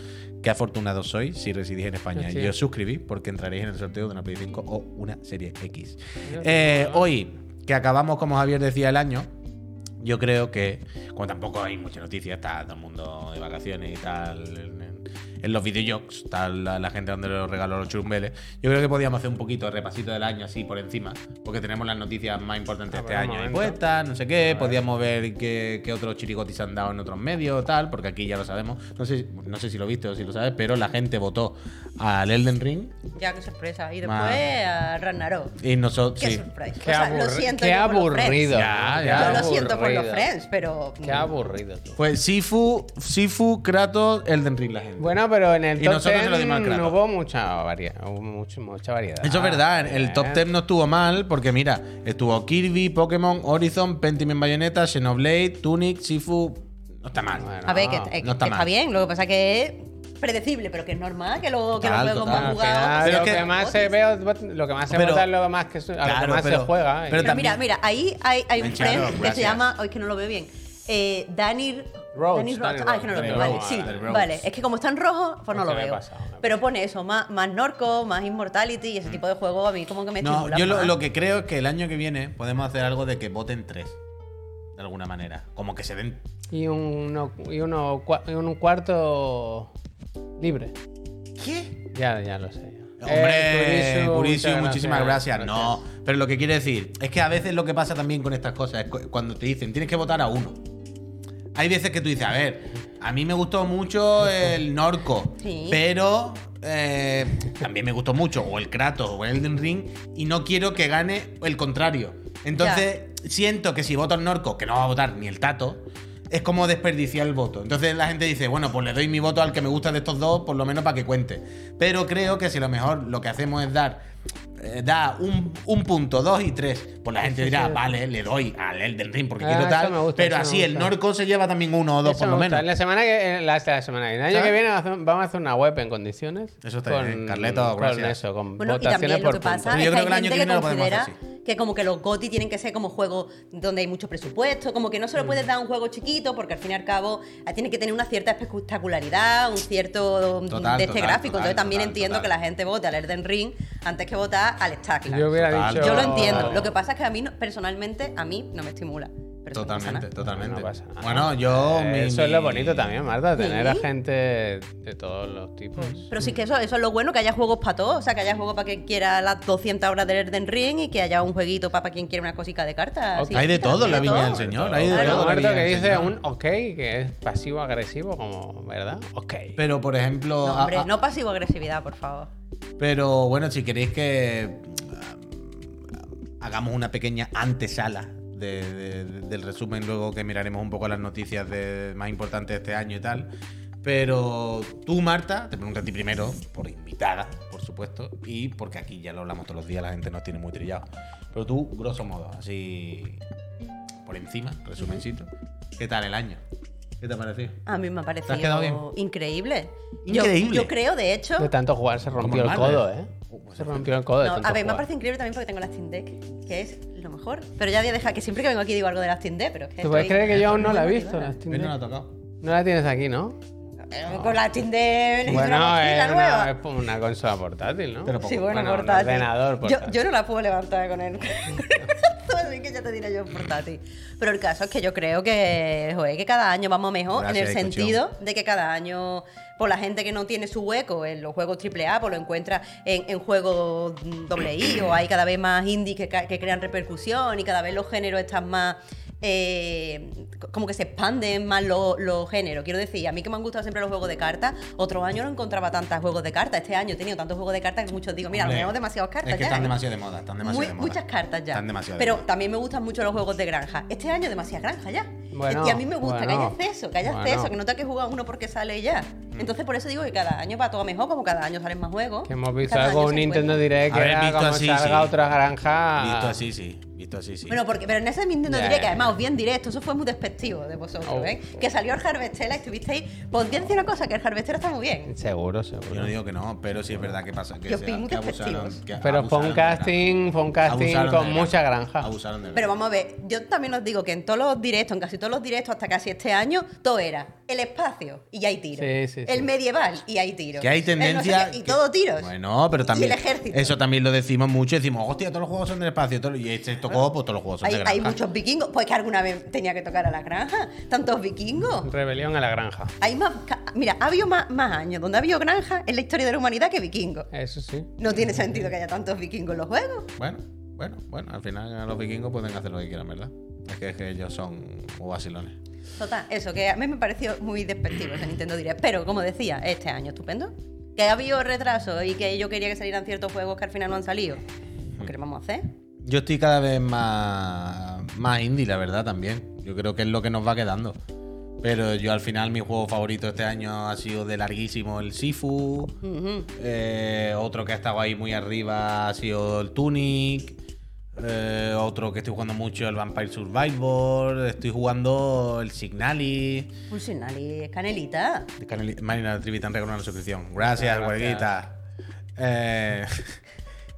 Speaker 1: qué afortunados sois si residís en España.
Speaker 2: Sí.
Speaker 1: Y os suscribís porque entraréis en el sorteo de una Play 5 o una Serie X. Eh, hoy, que acabamos, como Javier decía, el año, yo creo que, como tampoco hay mucha noticia, está todo el mundo de vacaciones y tal, en, los videojuegos, está la, la gente donde los regaló los churumbeles, yo creo que podíamos hacer un poquito de repasito del año así por encima, porque tenemos las noticias más importantes de este
Speaker 2: Ah, bueno,
Speaker 1: año puestas, no sé qué, podíamos ver qué, qué otros chirigotis se han dado en otros medios, tal, porque aquí ya lo sabemos, no sé, no sé si lo viste o si lo sabes, pero la gente votó al Elden Ring
Speaker 3: Ya, qué sorpresa. Y después
Speaker 1: Ma-
Speaker 3: a Ragnarok.
Speaker 1: y nosotros...
Speaker 3: Qué
Speaker 1: Sí.
Speaker 3: sorpresa.
Speaker 2: Qué,
Speaker 3: O sea, lo siento
Speaker 2: qué aburrido.
Speaker 1: Ya, ya.
Speaker 3: Yo lo siento por los friends, pero.
Speaker 2: Qué aburrido tú.
Speaker 1: Pues Sifu, Sifu, Kratos, Elden Ring la gente.
Speaker 2: Bueno, pero en el
Speaker 1: Y
Speaker 2: top
Speaker 1: nosotros se lo
Speaker 2: 10
Speaker 1: dimos al Kratos.
Speaker 2: no hubo mucha variedad. Hubo mucho- mucha variedad.
Speaker 1: Eso es verdad, el top 10 no estuvo mal porque mira, estuvo Kirby, Pokémon, Horizon, Pentiment Bayonetta, Xenoblade, Tunic, Sifu. No está mal.
Speaker 2: Bueno.
Speaker 3: A ver, que,
Speaker 2: No,
Speaker 3: que-
Speaker 1: no
Speaker 3: que
Speaker 1: está
Speaker 3: está,
Speaker 1: mal.
Speaker 3: bien. Lo que pasa que es predecible, pero que es normal que, lo, que los juegos más jugados.
Speaker 1: Pero
Speaker 2: lo
Speaker 1: que-
Speaker 2: que más se ve, lo que más se
Speaker 1: Pero-
Speaker 2: vota es lo más que, lo que más
Speaker 1: pero-
Speaker 2: se juega. y-
Speaker 1: pero
Speaker 3: Pero mira, mira, ahí hay, hay un friend que
Speaker 1: gracias.
Speaker 3: se llama. Hoy es que no lo veo bien. Eh, Danny. Danny Rhodes. Ah, es que no lo veo. Vale, sí. Vale, es que como está en rojo, pues no lo veo. Pero pone eso, más, más Norco, más Immortality y ese tipo de juegos a mí como que me
Speaker 1: No,
Speaker 3: estimulan
Speaker 1: yo lo, lo que creo es que el año que viene podemos hacer algo de que voten tres. De alguna manera. Como que se den.
Speaker 2: Y uno, y uno, cua- y un cuarto libre.
Speaker 1: ¿Qué?
Speaker 2: Ya, ya lo sé.
Speaker 1: Hombre,
Speaker 2: Eh,
Speaker 1: muchísimas gracias. No, pero lo que quiere decir es que a veces lo que pasa también con estas cosas es cu- cuando te dicen tienes que votar a uno. Hay veces que tú dices, a ver, a mí me gustó mucho el Norco,
Speaker 3: Sí.
Speaker 1: pero eh, también me gustó mucho o el Kratos o el Elden Ring y no quiero que gane el contrario. Entonces, siento que si voto al Norco, que no va a votar ni el Tato, es como desperdiciar el voto. Entonces la gente dice, bueno, pues le doy mi voto al que me gusta de estos dos, por lo menos para que cuente. Pero creo que si a lo mejor lo que hacemos es dar eh, da un, un punto, dos y tres, pues la gente
Speaker 2: Sí,
Speaker 1: dirá,
Speaker 2: sí.
Speaker 1: vale, le doy al Elden Ring porque
Speaker 2: Ah,
Speaker 1: quiero tal.
Speaker 2: gusta,
Speaker 1: pero así el. Norco se lleva también uno o dos
Speaker 2: Eso
Speaker 1: por lo
Speaker 2: me gusta.
Speaker 1: menos.
Speaker 2: La semana que eh, la, la semana, el año
Speaker 1: ¿Sabes?
Speaker 2: que viene vamos a hacer una web en condiciones.
Speaker 1: Eso está bien, Carleto,
Speaker 2: con
Speaker 1: gracias.
Speaker 2: eso, con
Speaker 3: Bueno, y
Speaker 2: votaciones
Speaker 3: también lo
Speaker 2: por
Speaker 3: que pasa
Speaker 2: puntos.
Speaker 1: Yo
Speaker 3: que
Speaker 1: creo
Speaker 3: hay
Speaker 1: que el año
Speaker 3: gente
Speaker 1: que
Speaker 3: que
Speaker 1: viene lo podemos
Speaker 3: considera
Speaker 1: hacer
Speaker 3: que como que los GOTI tienen que ser como juegos donde hay mucho presupuesto, como que no se
Speaker 1: Mm.
Speaker 3: lo puedes dar a un juego chiquito porque al fin y al cabo eh, tiene que tener una cierta espectacularidad, un cierto mm,
Speaker 1: Total,
Speaker 3: de este
Speaker 1: total,
Speaker 3: gráfico.
Speaker 1: total,
Speaker 3: Entonces también
Speaker 1: total,
Speaker 3: entiendo
Speaker 1: total.
Speaker 3: que la gente vote al Elden Ring antes que votar al.
Speaker 2: Yo hubiera
Speaker 1: Total.
Speaker 2: dicho.
Speaker 3: Yo lo entiendo. Lo que pasa es que a mí, no- personalmente, a mí no me estimula. Pero eso no pasa
Speaker 1: Totalmente,
Speaker 3: nada.
Speaker 1: totalmente.
Speaker 2: No pasa nada.
Speaker 1: Bueno, yo.
Speaker 2: Eh,
Speaker 1: mi-
Speaker 2: eso es lo bonito también, Marta, tener a gente de todos los tipos.
Speaker 3: Pero sí que eso, eso es lo bueno, que haya juegos para todos. O sea, que haya juegos para quien quiera las 200 horas del Elden Ring y que haya un jueguito para, quien quiera una cosica de cartas.
Speaker 1: Hay de todo en la viña del señor. Hay de todo
Speaker 2: que dice
Speaker 1: señor.
Speaker 2: un ok, que es pasivo-agresivo, como, ¿verdad? Ok.
Speaker 1: Pero, por ejemplo.
Speaker 3: No, hombre,
Speaker 1: a- a-
Speaker 3: no pasivo-agresividad, por favor.
Speaker 1: Pero bueno, si queréis que. hagamos una pequeña antesala de- de- del resumen, luego que miraremos un poco las noticias de- más importantes de este año y tal. Pero tú, Marta, te pregunto a ti primero, por invitada, por supuesto, y porque aquí ya lo hablamos todos los días, la gente nos tiene muy trillado. Pero tú, grosso modo, así por encima, resumencito, ¿qué tal el año? ¿Qué te ha parecido?
Speaker 3: A mí me ha
Speaker 1: has quedado bien?
Speaker 3: parecido increíble. Yo-
Speaker 1: Increíble.
Speaker 3: Yo, creo, de hecho.
Speaker 2: De tanto jugar se rompió el codo. ¿eh?
Speaker 1: Pues
Speaker 3: No, a ver, me parecido increíble también porque tengo la Steam Deck, que es lo mejor. Pero ya voy a dejar que siempre que vengo aquí digo algo de la Steam Deck, pero es que.
Speaker 2: ¿Tú puedes creer que yo aún no la he visto? La Steam.
Speaker 1: No la ha tocado.
Speaker 2: No la tienes aquí, ¿no?
Speaker 3: Eh, Con la Steam Deck. necesito
Speaker 2: Bueno,
Speaker 3: una
Speaker 2: es una, es como una consola portátil, ¿no?
Speaker 1: Pero.
Speaker 3: Sí, bueno,
Speaker 2: Bueno, un
Speaker 3: portátil.
Speaker 2: ordenador
Speaker 3: yo,
Speaker 2: portátil.
Speaker 3: yo no la puedo levantar con él. *laughs* *laughs* Así que ya te diré yo portátil. Pero el caso es que yo creo que, joder, que cada año vamos mejor
Speaker 1: Gracias,
Speaker 3: en el sentido de que cada año, por la gente que no tiene su hueco en los juegos AAA, pues lo encuentra en, en juegos I o hay cada vez más indies que crean repercusión y cada vez los géneros están más. Eh, como que se expanden más los, géneros. Quiero decir, a mí que me han gustado siempre los juegos de cartas, otro año no encontraba tantos juegos de cartas. Este año he tenido tantos juegos de cartas que muchos digo, mira,
Speaker 1: Hombre,
Speaker 3: tenemos demasiadas cartas
Speaker 1: Es que
Speaker 3: ya.
Speaker 1: están
Speaker 3: ¿eh?
Speaker 1: demasiado de moda, están demasiado
Speaker 3: Muy-
Speaker 1: de moda.
Speaker 3: muchas cartas ya.
Speaker 1: Están demasiado de
Speaker 3: Pero
Speaker 1: moda.
Speaker 3: también me gustan mucho los juegos de granja. Este año demasiada granja ya.
Speaker 2: Bueno,
Speaker 3: y a mí me gusta que haya exceso, que haya
Speaker 2: bueno.
Speaker 3: exceso, que no tenga que jugar uno porque sale ya.
Speaker 1: Mm.
Speaker 3: Entonces por eso digo que cada año va todo mejor, como cada año salen más juegos.
Speaker 2: Que hemos visto algo un Nintendo. Direct
Speaker 1: A
Speaker 2: que
Speaker 1: ver,
Speaker 2: era
Speaker 1: visto
Speaker 2: como
Speaker 1: así,
Speaker 2: salga
Speaker 1: sí.
Speaker 2: otra granja.
Speaker 1: Visto así, sí. Visto así, sí.
Speaker 3: Bueno, porque, pero en ese Nintendo Direct, que además
Speaker 2: ya.
Speaker 3: os vi en directo, eso fue muy despectivo de vosotros,
Speaker 2: Oh.
Speaker 3: ¿eh? Que salió el Harvestella y estuvisteis. Podría decir una cosa, que el Harvestella está muy bien.
Speaker 2: Seguro,
Speaker 1: Yo
Speaker 2: seguro.
Speaker 1: no digo que no, pero sí es verdad que pasa. Que,
Speaker 3: Yo
Speaker 1: se-
Speaker 3: fui muy
Speaker 1: que abusaron. que
Speaker 2: Pero fue un casting, fue un casting con
Speaker 1: de
Speaker 2: mucha granja.
Speaker 1: Abusaron de
Speaker 3: Pero vamos a ver, yo también os digo que en todos los directos, en casi todos los directos, hasta casi este año, todo era el espacio y hay tiros.
Speaker 2: Sí, sí,
Speaker 3: el
Speaker 2: sí.
Speaker 3: medieval y hay tiros.
Speaker 1: Que hay
Speaker 3: el no sé
Speaker 1: tendencia.
Speaker 3: qué, y
Speaker 1: que-
Speaker 3: todo tiros.
Speaker 1: Bueno, pero también.
Speaker 3: Y el ejército.
Speaker 1: Eso también lo decimos mucho. Decimos, hostia, todos los juegos son del espacio. todo- y este tocó, pues todos los juegos son
Speaker 3: hay,
Speaker 1: de granja.
Speaker 3: hay muchos vikingos. Pues que alguna vez tenía que tocar a la granja. Tantos vikingos.
Speaker 2: Rebelión a la granja.
Speaker 3: Hay más. Mira, ha habido más, más años donde ha habido granja en la historia de la humanidad que vikingos.
Speaker 2: Eso sí.
Speaker 3: No tiene sentido que haya tantos vikingos en los juegos.
Speaker 1: Bueno, bueno, bueno. Al final los vikingos pueden hacer lo que quieran, ¿verdad? Es que, es que ellos son vacilones.
Speaker 3: Total, eso, que a mí me pareció muy despectivo ese Nintendo Direct. Pero, como decía, este año estupendo. Que ha habido retraso y que yo quería que salieran ciertos juegos que al final no han salido. ¿Qué le vamos a hacer?
Speaker 1: Yo estoy cada vez más, más indie, la verdad, también. Yo creo que es lo que nos va quedando. Pero yo al final mi juego favorito este año ha sido de larguísimo el Sifu. Eh, otro que ha estado ahí muy arriba ha sido el Tunic. Eh, otro que estoy jugando mucho el Vampire Survivor. Estoy jugando el Signali.
Speaker 3: Pulsinali, es canelita.
Speaker 1: De Caneli- Marina Trivi te han regalado una suscripción. Gracias,
Speaker 2: Gracias.
Speaker 1: Eh, *laughs*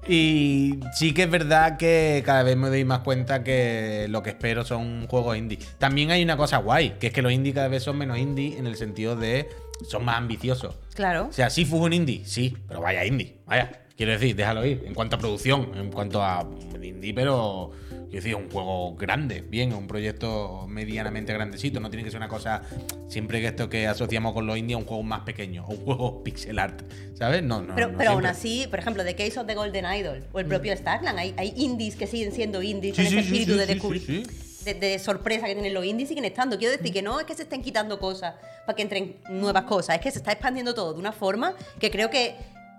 Speaker 1: y sí que es verdad que cada vez me doy más cuenta que lo que espero son juegos indie. También hay una cosa guay, que es que los indie cada vez son menos indie en el sentido de son más ambiciosos.
Speaker 3: Claro.
Speaker 1: O sea, sí fue un indie, sí, pero vaya indie, vaya. Quiero decir, déjalo ir. En cuanto a producción, en cuanto a indie, pero quiero decir, un juego grande, bien, un proyecto medianamente grandecito. No tiene que ser una cosa, siempre que esto que asociamos con los indie, un juego más pequeño, o un juego *laughs* pixel art, ¿sabes? No, no.
Speaker 3: Pero,
Speaker 1: no
Speaker 3: pero aún así, por ejemplo, The Case of the Golden Idol o el propio Starkland, hay, hay indies que siguen siendo indies
Speaker 1: Sí,
Speaker 3: con
Speaker 1: sí,
Speaker 3: ese espíritu
Speaker 1: sí,
Speaker 3: de descubrir. De, de sorpresa que tienen los indies siguen estando. Quiero decir que no es que se estén quitando cosas para que entren nuevas cosas, es que se está expandiendo todo de una forma que creo que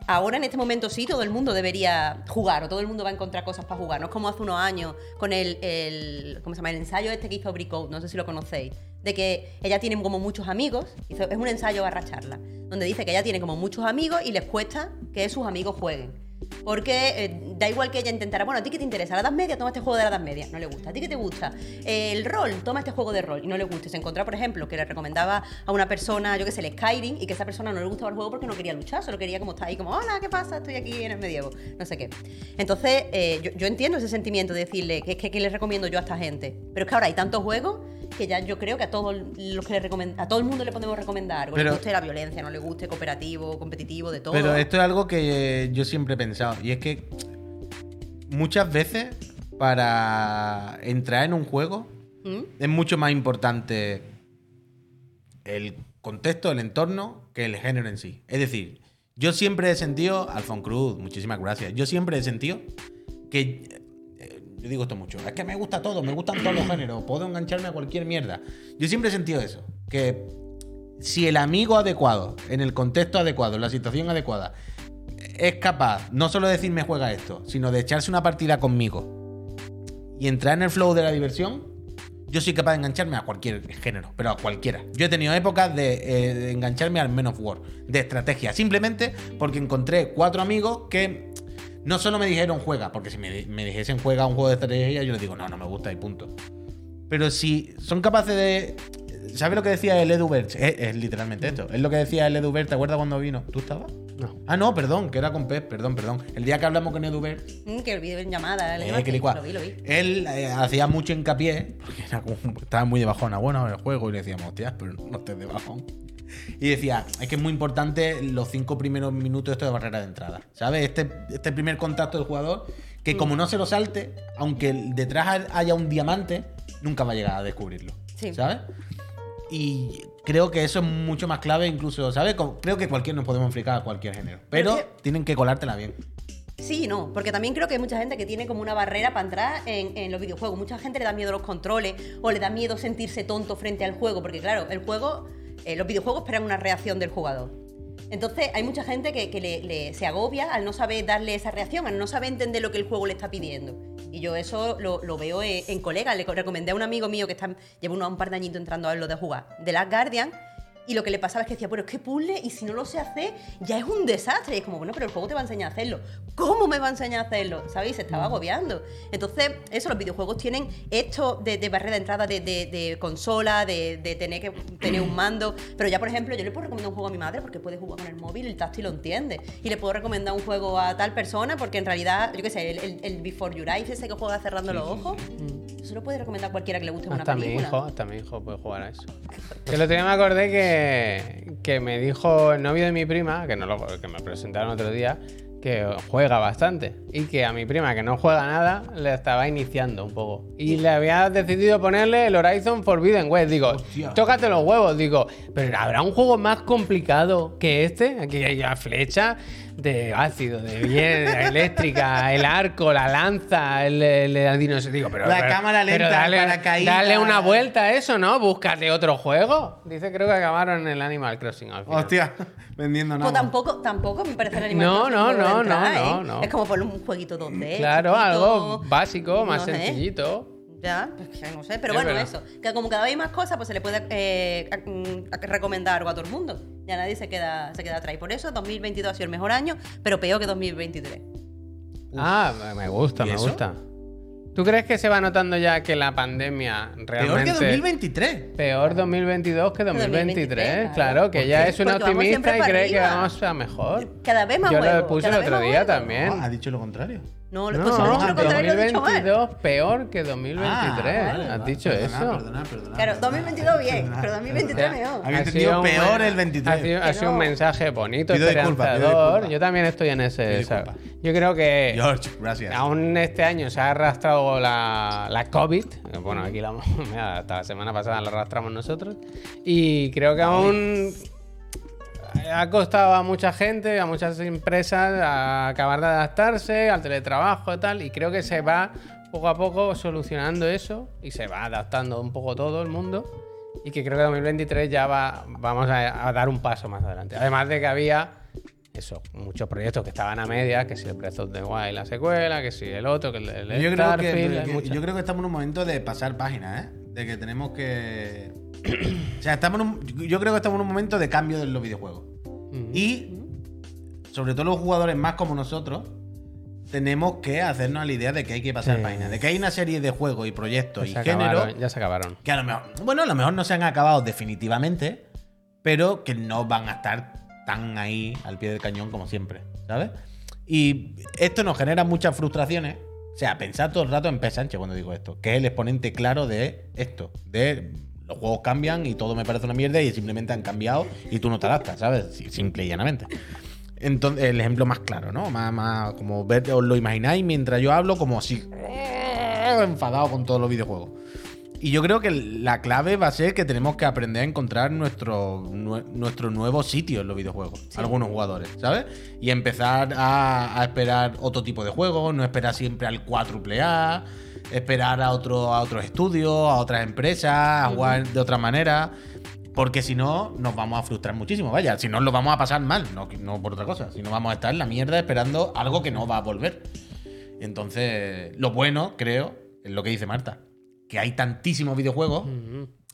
Speaker 3: ahora en este momento sí todo el mundo debería jugar o todo el mundo va a encontrar cosas para jugar. No es como hace unos años con el, ¿cómo se llama? El ensayo este que hizo Bricode, no sé si lo conocéis, de que ella tiene como muchos amigos, es un ensayo barra charla, donde dice que ella tiene como muchos amigos y les cuesta que sus amigos jueguen. Porque eh, da igual que ella intentara, bueno, ¿a ti qué te interesa? ¿La Edad Media? Toma este juego de la Edad Media. No le gusta. ¿A ti qué te gusta? Eh, el rol, toma este juego de rol. Y no le gusta. Se encontraba, por ejemplo, que le recomendaba a una persona, yo que sé, el Skyrim, y que esa persona no le gustaba el juego porque no quería luchar, solo quería como estar ahí, como, hola, ¿qué pasa? Estoy aquí en el medievo. No sé qué. Entonces, eh, yo, yo entiendo ese sentimiento de decirle que es que ¿qué les recomiendo yo a esta gente. Pero es que ahora hay tantos juegos que ya yo creo que a todos los que le a todo el mundo le podemos recomendar. algo.
Speaker 1: Pero-
Speaker 3: le guste la violencia, no le guste cooperativo, competitivo, de todo.
Speaker 1: Pero esto es algo que eh, yo siempre he pensado. Y es que muchas veces para entrar en un juego
Speaker 3: ¿Mm?
Speaker 1: es mucho más importante el contexto, el entorno, que el género en sí. Es decir, yo siempre he sentido, Alfon Cruz, muchísimas gracias, yo siempre he sentido que... Yo digo esto mucho, es que me gusta todo, me gustan todos los géneros, puedo engancharme a cualquier mierda. Yo siempre he sentido eso, que si el amigo adecuado, en el contexto adecuado, en la situación adecuada, es capaz no solo de decirme juega esto, sino de echarse una partida conmigo y entrar en el flow de la diversión, yo soy capaz de engancharme a cualquier género, pero a cualquiera. Yo he tenido épocas de, eh, de engancharme al Men of War, de estrategia, simplemente porque encontré cuatro amigos que no solo me dijeron juega, porque si me, me dijesen juega un juego de estrategia, yo les digo, no, no me gusta y punto. Pero si son capaces de. ¿Sabes lo que decía el Edu Bert? Es, es literalmente esto. Es lo que decía el Edu Bert. ¿Te acuerdas cuando vino? ¿Tú estabas?
Speaker 2: No.
Speaker 1: Ah, no, perdón, que era con Pep, perdón, perdón. El día que hablamos con Edu Bert,
Speaker 3: Mm, que vídeo en llamada.
Speaker 1: eh, que.
Speaker 3: Lo vi, lo vi.
Speaker 1: él eh, hacía mucho hincapié, porque era como- estaba muy de bajona, bueno, el juego, y le decíamos, hostia, pero no estés de bajón. Y decía, es que es muy importante los cinco primeros minutos esto de barrera de entrada. ¿Sabes? Este, este primer contacto del jugador, que como no se lo salte, aunque detrás haya un diamante, nunca va a llegar a descubrirlo.
Speaker 3: Sí.
Speaker 1: ¿Sabes? Y creo que eso es mucho más clave, incluso, ¿sabes? Creo que cualquier nos podemos enfocar a cualquier género. Pero tienen que colártela bien.
Speaker 3: Sí y no, porque también creo que hay mucha gente que tiene como una barrera para entrar en, en los videojuegos. Mucha gente le da miedo los controles o le da miedo sentirse tonto frente al juego, porque claro, el juego, eh, los videojuegos esperan una reacción del jugador. Entonces hay mucha gente que, se agobia al no saber darle esa reacción, al no saber entender lo que el juego le está pidiendo. Y yo eso lo, veo en, en colegas. Le co- recomendé a un amigo mío que está, lleva unos- un par de añitos entrando a lo de jugar, de Last Guardian, y lo que le pasaba es que decía, bueno, es que puzzle y si no lo sé hacer, ya es un desastre. Y es como, bueno, pero el juego te va a enseñar a hacerlo. ¿Cómo me va a enseñar a hacerlo? ¿Sabéis? Se estaba agobiando. Entonces, eso, los videojuegos tienen esto de, de barrera de entrada de, de- de consola, de, tener que tener un mando. Pero ya, por ejemplo, yo le puedo recomendar un juego a mi madre porque puede jugar con el móvil, el táctil lo entiende. Y le puedo recomendar un juego a tal persona porque en realidad, yo qué sé, el, el- el Before Your Eyes, ese que juega cerrando los ojos, eso lo puede recomendar a cualquiera que le guste una
Speaker 2: Hasta mi
Speaker 3: película.
Speaker 2: hijo, hasta mi hijo puede jugar a eso. Que el otro día me acordé que, que me dijo el novio de mi prima, que, no lo, que me presentaron otro día, que juega bastante. Y que a mi prima, que no juega nada, le estaba iniciando un poco. Y le había decidido ponerle el Horizon Forbidden West. Digo,
Speaker 1: Hostia.
Speaker 2: tócate los huevos. Digo, pero ¿habrá un juego más complicado que este? Aquí hay una flecha de ácido, de bien, eléctrica, el arco, la lanza, el, el, el dinosaurio. Digo, pero,
Speaker 1: La
Speaker 2: pero-
Speaker 1: cámara
Speaker 2: pero
Speaker 1: lenta,
Speaker 2: dale,
Speaker 1: paracaídas.
Speaker 2: dale una vuelta a eso, ¿no? Búscate otro juego. Dice, creo que acabaron en el Animal Crossing al final.
Speaker 1: Hostia, *laughs* vendiendo nada.
Speaker 3: Pues tampoco, tampoco me parece el Animal
Speaker 2: No,
Speaker 3: Crossing
Speaker 2: no, no, no,
Speaker 3: ¿eh?
Speaker 2: no, no.
Speaker 3: Es como por un jueguito 2D.
Speaker 2: Claro,
Speaker 3: chiquito,
Speaker 2: algo básico, más
Speaker 3: no sé.
Speaker 2: sencillito.
Speaker 3: Ya, pues que no sé, pero
Speaker 2: Es
Speaker 3: bueno,
Speaker 2: verdad.
Speaker 3: eso. Que como cada vez hay más cosas, pues se le puede eh, a- mm, a- recomendar algo a todo el mundo. Ya nadie se queda, se queda atrás. Y por eso 2022 ha sido el mejor año, pero peor que 2023.
Speaker 2: Ah, me gusta,
Speaker 1: ¿Y
Speaker 2: me
Speaker 1: eso?
Speaker 2: gusta. ¿Tú crees que se va notando ya que la pandemia
Speaker 1: Peor
Speaker 2: realmente...
Speaker 1: que 2023.
Speaker 2: Peor 2022 que 2023,
Speaker 3: 2023,
Speaker 2: claro, que
Speaker 1: ¿Por
Speaker 2: ya es una optimista y cree que vamos a mejor.
Speaker 3: Cada vez más
Speaker 2: Yo lo puse el otro día también.
Speaker 1: Ah, ha dicho lo contrario.
Speaker 3: No,
Speaker 2: No,
Speaker 3: pues ha dicho lo contrario, lo he dicho mal.
Speaker 2: 2022 peor que 2023.
Speaker 1: Ah, vale,
Speaker 2: ¿Has dicho
Speaker 1: Perdona,
Speaker 2: eso?
Speaker 1: Perdona, perdona.
Speaker 3: Claro,
Speaker 1: perdona,
Speaker 3: 2022 bien,
Speaker 1: perdona,
Speaker 3: pero 2023
Speaker 1: perdona.
Speaker 3: mejor.
Speaker 1: Había
Speaker 2: Ha
Speaker 1: entendido peor el 23.
Speaker 2: Ha sido, ha un mensaje bonito,
Speaker 1: Pido
Speaker 2: esperanzador. Yo también estoy en ese. Yo creo que
Speaker 1: George, gracias.
Speaker 2: aún este año se ha arrastrado la, la COVID. Bueno, aquí la, mira, *laughs* hasta la semana pasada la arrastramos nosotros. Y creo que aún ha costado a mucha gente, a muchas empresas, a acabar de adaptarse al teletrabajo y tal. Y creo que se va poco a poco solucionando eso y se va adaptando un poco todo el mundo. Y que creo que 2023 ya va, vamos a, a dar un paso más adelante. Además de que había eso, muchos proyectos que estaban a medias, que si el Breath of the Wild la secuela, que si el otro, que el, el
Speaker 1: Yo creo, que,
Speaker 2: Starfield, hay
Speaker 1: que-
Speaker 2: muchas.
Speaker 1: yo creo que estamos en un momento de pasar páginas, ¿eh? De que tenemos que. *clears throat* o sea, estamos en un- yo creo que estamos en un momento de cambio de los videojuegos. Y, sobre todo los jugadores más como nosotros, tenemos que hacernos la idea de que hay que pasar
Speaker 2: Sí.
Speaker 1: páginas. De que hay una serie de juegos y proyectos
Speaker 2: Ya
Speaker 1: y géneros
Speaker 2: ya se acabaron.
Speaker 1: que a lo mejor. Bueno, a lo mejor no se han acabado definitivamente, pero que no van a estar tan ahí al pie del cañón como siempre, ¿sabes? Y esto nos genera muchas frustraciones. O sea, pensar todo el rato en P. Sánchez cuando digo esto, que es el exponente claro de esto, de los juegos cambian y todo me parece una mierda y simplemente han cambiado y tú no te adaptas, ¿sabes? Simple y llanamente. Entonces, el ejemplo más claro, ¿no? Más, más como ver, os lo imagináis mientras yo hablo, como así, enfadado con todos los videojuegos. Y yo creo que la clave va a ser que tenemos que aprender a encontrar nuestro, nue- nuestro nuevo sitio en los videojuegos. Algunos jugadores, ¿sabes? Y empezar a, a esperar otro tipo de juegos, no esperar siempre al 4A, esperar a, otro, a otros estudios, a otras empresas, a jugar de otra manera. Porque si no, nos vamos a frustrar muchísimo. Vaya, si no, lo vamos a pasar mal, no, no por otra cosa. Si no, vamos a estar en la mierda esperando algo que no va a volver. Entonces, lo bueno, creo, es lo que dice Marta. Que hay tantísimos videojuegos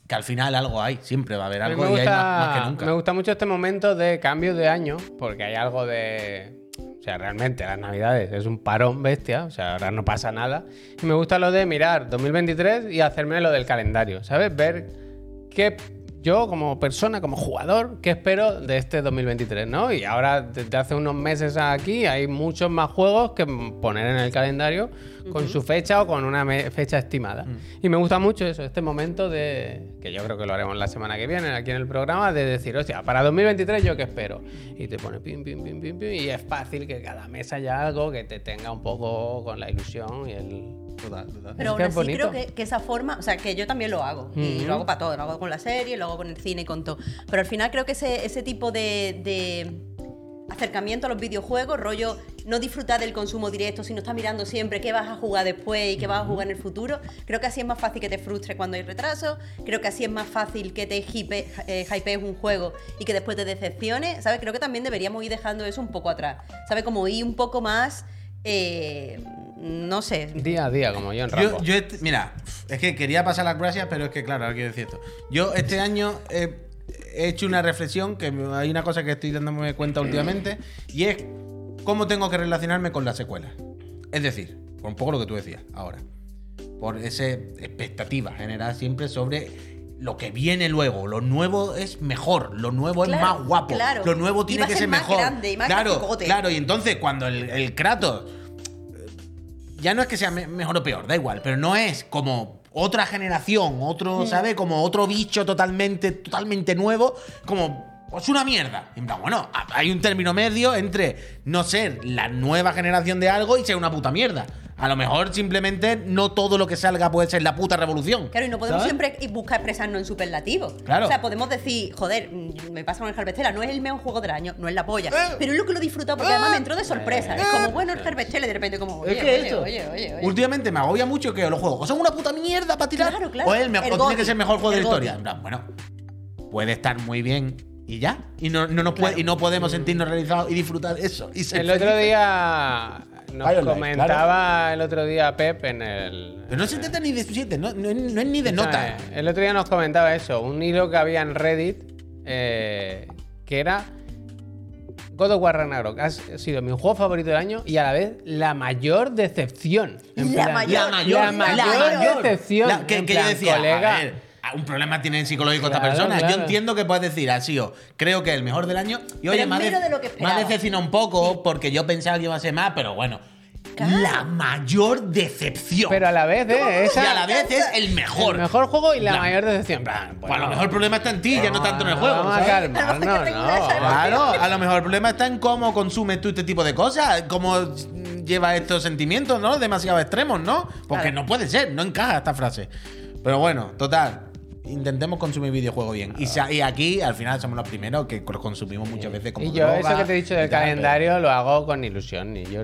Speaker 1: que al final algo hay. Siempre va a haber
Speaker 2: A
Speaker 1: algo y hay
Speaker 2: gusta,
Speaker 1: más, más que nunca.
Speaker 2: me gusta mucho este momento de cambio de año, porque hay algo de. O sea, realmente las navidades es un parón bestia, o sea, ahora no pasa nada. Y me gusta lo de mirar 2023 y hacerme lo del calendario, ¿sabes? Ver qué yo como persona, como jugador, qué espero de este 2023, ¿no? Y ahora, desde hace unos meses aquí, hay muchos más juegos que poner en el calendario con su fecha o con una fecha estimada. Y me gusta mucho eso, este momento de, que yo creo que lo haremos la semana que viene aquí en el programa, de decir, hostia, para 2023 yo qué espero. Y te pone pim, pim, pim, pim, pim, y es fácil que cada mes haya algo que te tenga un poco con la ilusión y el...
Speaker 1: Total, total.
Speaker 3: Pero aún así creo que, que esa forma, o sea, que yo también lo hago. Y lo hago para todo, lo hago con la serie, lo hago con el cine y con todo. Pero al final creo que ese, ese tipo de, de acercamiento a los videojuegos, rollo, no disfrutar del consumo directo, sino estar mirando siempre qué vas a jugar después y qué vas a jugar en el futuro, creo que así es más fácil que te frustre cuando hay retraso, creo que así es más fácil que te eh, hypees un juego y que después te decepcione, ¿sabes? Creo que también deberíamos ir dejando eso un poco atrás, ¿sabes? Como ir un poco más... eh, no sé,
Speaker 2: Día a día, como yo en Rambo.
Speaker 1: Yo, yo este- mira, es que quería pasar las gracias, pero es que, claro, ahora quiero decir esto. Yo este año he hecho una reflexión, que hay una cosa que estoy dándome cuenta últimamente, y es cómo tengo que relacionarme con las secuelas. Es decir, por un poco lo que tú decías ahora. Por esa expectativa generada siempre sobre lo que viene luego. Lo nuevo es mejor, lo nuevo es más guapo,
Speaker 3: claro.
Speaker 1: lo nuevo tiene que
Speaker 3: ser
Speaker 1: mejor.
Speaker 3: grande y más
Speaker 1: claro, claro, y entonces cuando el, el Kratos ya no es que sea me- mejor o peor, da igual, pero no es como otra generación, otro, ¿sabes? Como otro bicho totalmente, totalmente nuevo, como es una mierda. Y en plan, bueno, hay un término medio entre no ser la nueva generación de algo y ser una puta mierda. A lo mejor simplemente no todo lo que salga puede ser la puta revolución.
Speaker 3: Claro, y no podemos
Speaker 1: ¿sabes?
Speaker 3: siempre buscar expresarnos en superlativos.
Speaker 1: Claro.
Speaker 3: O sea, podemos decir, joder, mm, me pasa con el Harvestella, no es el mejor juego del año, no es la polla.
Speaker 1: Eh.
Speaker 3: Pero es lo que lo he disfrutado porque además me entró de sorpresa. Es como, bueno, el Harvestella y de repente como, oye,
Speaker 1: Es que
Speaker 3: oye,
Speaker 1: eso.
Speaker 3: oye, oye, oye.
Speaker 1: Últimamente me agobia mucho que los juegos o son una puta mierda para tirar
Speaker 3: Claro, claro.
Speaker 1: o, el me-
Speaker 3: El
Speaker 1: o tiene que ser el mejor juego de la historia.
Speaker 3: Goti.
Speaker 1: En plan, bueno, puede estar muy bien y ya. Y no, no, nos puede- y no podemos sentirnos realizados y disfrutar de eso. Y
Speaker 2: El otro día nos comentaba el otro día Pep en el.
Speaker 1: Pero no se trata ni de 7, no, no, es- no es ni de nota.
Speaker 2: Escúchame, El otro día nos comentaba eso, un hilo que había en Reddit eh, que era God of War Ragnarok. Ha sido mi juego favorito del año y a la vez la mayor decepción. En
Speaker 3: La
Speaker 2: plan,
Speaker 3: mayor,
Speaker 1: La mayor,
Speaker 2: la mayor decepción.
Speaker 1: La- que,
Speaker 2: en
Speaker 1: que yo decía,
Speaker 2: colega,
Speaker 1: a ver, a- un problema tiene psicológico esta
Speaker 2: Claro,
Speaker 1: persona. Yo entiendo que puedes decir, ha sido, creo que el mejor del año. Y oye,
Speaker 3: es menos
Speaker 1: de-
Speaker 3: de lo que
Speaker 1: me ha
Speaker 3: esperaba.
Speaker 1: decepcionado un poco porque yo pensaba que iba a ser más, pero bueno.
Speaker 3: Claro.
Speaker 1: La mayor decepción.
Speaker 2: Pero a la vez, ¿eh? Esa-
Speaker 1: y a la vez es el mejor.
Speaker 2: El mejor juego y la,
Speaker 1: La-
Speaker 2: mayor decepción.
Speaker 1: Pues a lo
Speaker 2: bueno,
Speaker 1: mejor el problema está en ti, ya no tanto en el juego.
Speaker 2: Vamos a calmarnos,
Speaker 3: esa-
Speaker 2: no.
Speaker 1: Claro, a lo mejor el problema está en cómo consumes tú este tipo de cosas, cómo llevas estos sentimientos, ¿no? Demasiado extremos, ¿no? Porque
Speaker 3: Claro.
Speaker 1: no puede ser, no encaja esta frase. Pero bueno, total. Intentemos consumir videojuegos bien. Y, sa- y aquí, al final, somos los primeros que los consumimos muchas veces como
Speaker 2: Y yo,
Speaker 1: droga
Speaker 2: eso que te he dicho del
Speaker 1: tal,
Speaker 2: calendario, lo hago con ilusión. Y yo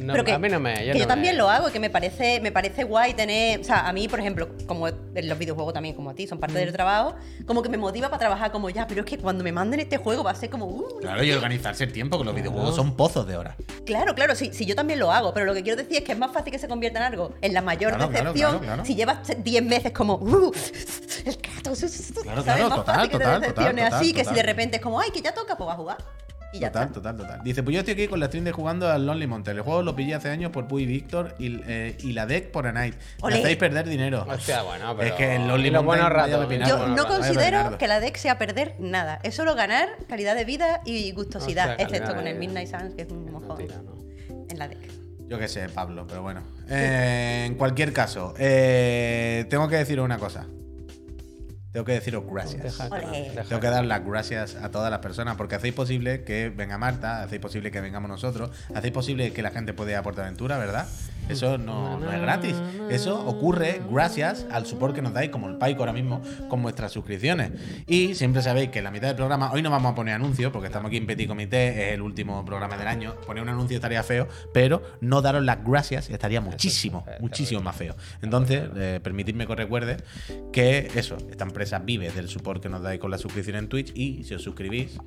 Speaker 2: no,
Speaker 3: pero que,
Speaker 2: a mí no me.
Speaker 3: que
Speaker 2: Yo,
Speaker 3: yo
Speaker 2: no
Speaker 3: también
Speaker 2: me-
Speaker 3: lo hago y que me parece, me parece guay tener. O sea, a mí, por ejemplo, como en los videojuegos también, como a ti, son parte del trabajo, como que me motiva para trabajar como ya, pero es que cuando me manden este juego va a ser como. uh,
Speaker 1: Claro, y organizarse el tiempo, que los videojuegos son pozos de horas.
Speaker 3: Claro, claro, sí, sí, yo también lo hago, pero lo que quiero decir es que es más fácil que se convierta en algo, en la mayor
Speaker 1: Claro, claro,
Speaker 3: decepción,
Speaker 1: claro, claro.
Speaker 3: si llevas 10 meses como, uh, el
Speaker 1: Claro,
Speaker 3: ¿sabes?
Speaker 1: claro,
Speaker 3: más
Speaker 1: total,
Speaker 3: fácil que
Speaker 1: total,
Speaker 3: te decepciones
Speaker 1: total,
Speaker 3: así, que si
Speaker 1: total.
Speaker 3: de repente es como, ay, que ya toca, pues va a jugar. Y ya
Speaker 1: Total,
Speaker 3: está.
Speaker 1: total, total. Dice, pues yo estoy aquí con la stream de jugando al Lonely Mountain. El juego lo pillé hace años por Puy Víctor y, eh, y la deck por a Night. Me hacéis perder dinero.
Speaker 2: Hostia, bueno, pero.
Speaker 1: Es que el Lonely Mountain,
Speaker 2: ratos.
Speaker 1: pepinazo.
Speaker 3: Yo no considero que la deck sea perder nada, es solo ganar calidad de vida y gustosidad,
Speaker 2: Hostia,
Speaker 3: excepto
Speaker 2: calidad
Speaker 3: con el. Midnight Suns, que es un
Speaker 2: No
Speaker 3: mojón
Speaker 2: tira, no.
Speaker 3: en la deck.
Speaker 1: Yo qué sé, Pablo, pero bueno. Eh, en cualquier caso, eh, tengo que deciros una cosa. Tengo que deciros gracias. Tengo que dar las gracias a todas las personas porque hacéis posible que venga Marta, hacéis posible que vengamos nosotros, hacéis posible que la gente pueda ir a Portaventura, ¿verdad? Eso no, no es gratis. Eso ocurre gracias al support que nos dais, como el Paico ahora mismo, con vuestras suscripciones. Y siempre sabéis que en la mitad del programa, hoy no vamos a poner anuncios porque estamos aquí en Petit Comité, es el último programa del año. Poner un anuncio estaría feo, pero no daros las gracias estaría muchísimo,
Speaker 2: feo,
Speaker 1: muchísimo más feo. Entonces, eh, permitidme que os recuerde que eso, esta empresa vive del support que nos dais con la suscripción en Twitch y si os suscribís,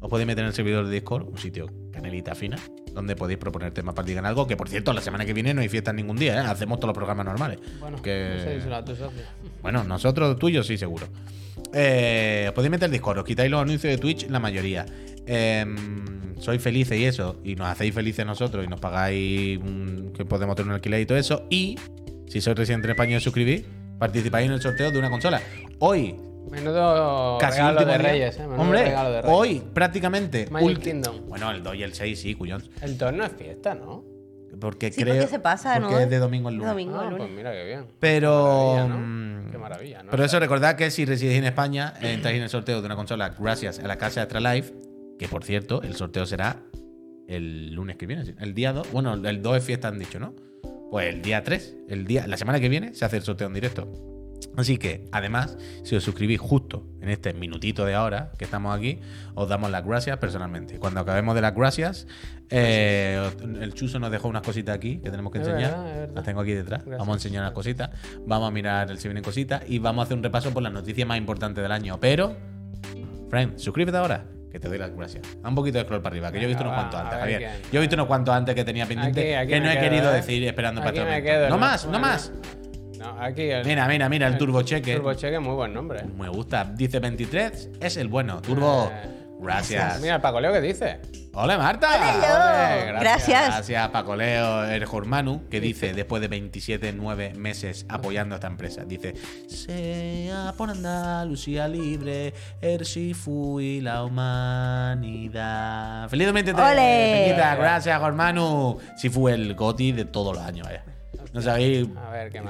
Speaker 1: os podéis meter en el servidor de Discord, un sitio canelita fina, donde podéis proponer temas para digan algo. Que por cierto, la semana que viene no hay fiesta ningún día, ¿eh? hacemos todos los programas normales.
Speaker 2: Bueno,
Speaker 1: que...
Speaker 2: no sé, socio.
Speaker 1: Bueno, nosotros, tuyos, sí, seguro. Eh, os podéis meter el Discord, os quitáis los anuncios de Twitch, la mayoría. Em, sois felices y eso, y nos hacéis felices nosotros y nos pagáis un- que podemos tener un alquiler y todo eso. Y si sois residente en España y os suscribís, participáis en el sorteo de una consola. Hoy,
Speaker 2: Menudo
Speaker 1: casi
Speaker 2: regalo
Speaker 1: último
Speaker 2: de
Speaker 1: día-
Speaker 2: Reyes, ¿eh? Menudo
Speaker 1: Hombre,
Speaker 2: regalo de Reyes.
Speaker 1: hoy prácticamente.
Speaker 2: Magic Kingdom.
Speaker 1: Bueno, el 2 y el 6, sí, cuyón.
Speaker 2: El 2 no es fiesta, ¿no?
Speaker 1: Porque
Speaker 3: Sí,
Speaker 1: creo.
Speaker 3: porque se pasa,
Speaker 1: porque
Speaker 3: ¿no?
Speaker 1: es de domingo al lunes.
Speaker 3: domingo.
Speaker 2: Ah, pues
Speaker 3: lunes.
Speaker 2: mira qué bien.
Speaker 1: Pero.
Speaker 2: Qué maravilla, ¿no?
Speaker 1: mm,
Speaker 2: Qué maravilla, ¿no?
Speaker 1: Pero eso, recordad que si residís en España, *clears throat* entráis en el sorteo de una consola gracias a la casa Extra Life. Que por cierto, el sorteo será el lunes que viene. El día 2. Bueno, el 2 es fiesta, han dicho, ¿no? Pues el día 3, el día, la semana que viene, se hace el sorteo en directo. Así que, además, si os suscribís justo en este minutito de ahora que estamos aquí, os damos las gracias personalmente. Cuando acabemos de las gracias, eh, el Chuso nos dejó unas cositas aquí que tenemos que
Speaker 2: Es
Speaker 1: enseñar.
Speaker 2: verdad, es verdad.
Speaker 1: Las tengo aquí detrás.
Speaker 2: Gracias,
Speaker 1: vamos a enseñar unas cositas. Vamos a mirar el si vienen cositas y vamos a hacer un repaso por las noticias más importantes del año. Pero, Frank, suscríbete ahora. Que te doy las gracias. Haz un poquito de scroll para arriba, que yo he visto unos cuantos antes, Javier. Yo he visto unos cuantos antes que tenía pendiente
Speaker 2: Aquí- aquí
Speaker 1: que no he querido
Speaker 2: ¿eh?
Speaker 1: decir esperando para momento.
Speaker 2: quedo,
Speaker 1: No más, no más.
Speaker 2: No, aquí el,
Speaker 1: Mira, mira, mira, el Turbo Cheque.
Speaker 2: Turbo Cheque, muy buen nombre.
Speaker 1: Me gusta. Dice 23, es el bueno. Turbo.
Speaker 2: Eh,
Speaker 1: Gracias.
Speaker 2: Mira, el Paco Leo, ¿qué dice?
Speaker 1: Hola Marta.
Speaker 3: Hola,
Speaker 2: Ole,
Speaker 3: Gracias.
Speaker 1: Gracias Paco Leo Erjormanu, que dice, después de 27, 9 meses apoyando a esta empresa, dice, sea por Andalucía libre, el Shifu y la humanidad. Feliz 2023,
Speaker 3: ¡Ole!
Speaker 1: Peñita, gracias Jormanu. Shifu el goti de todos los años, vaya. No sabéis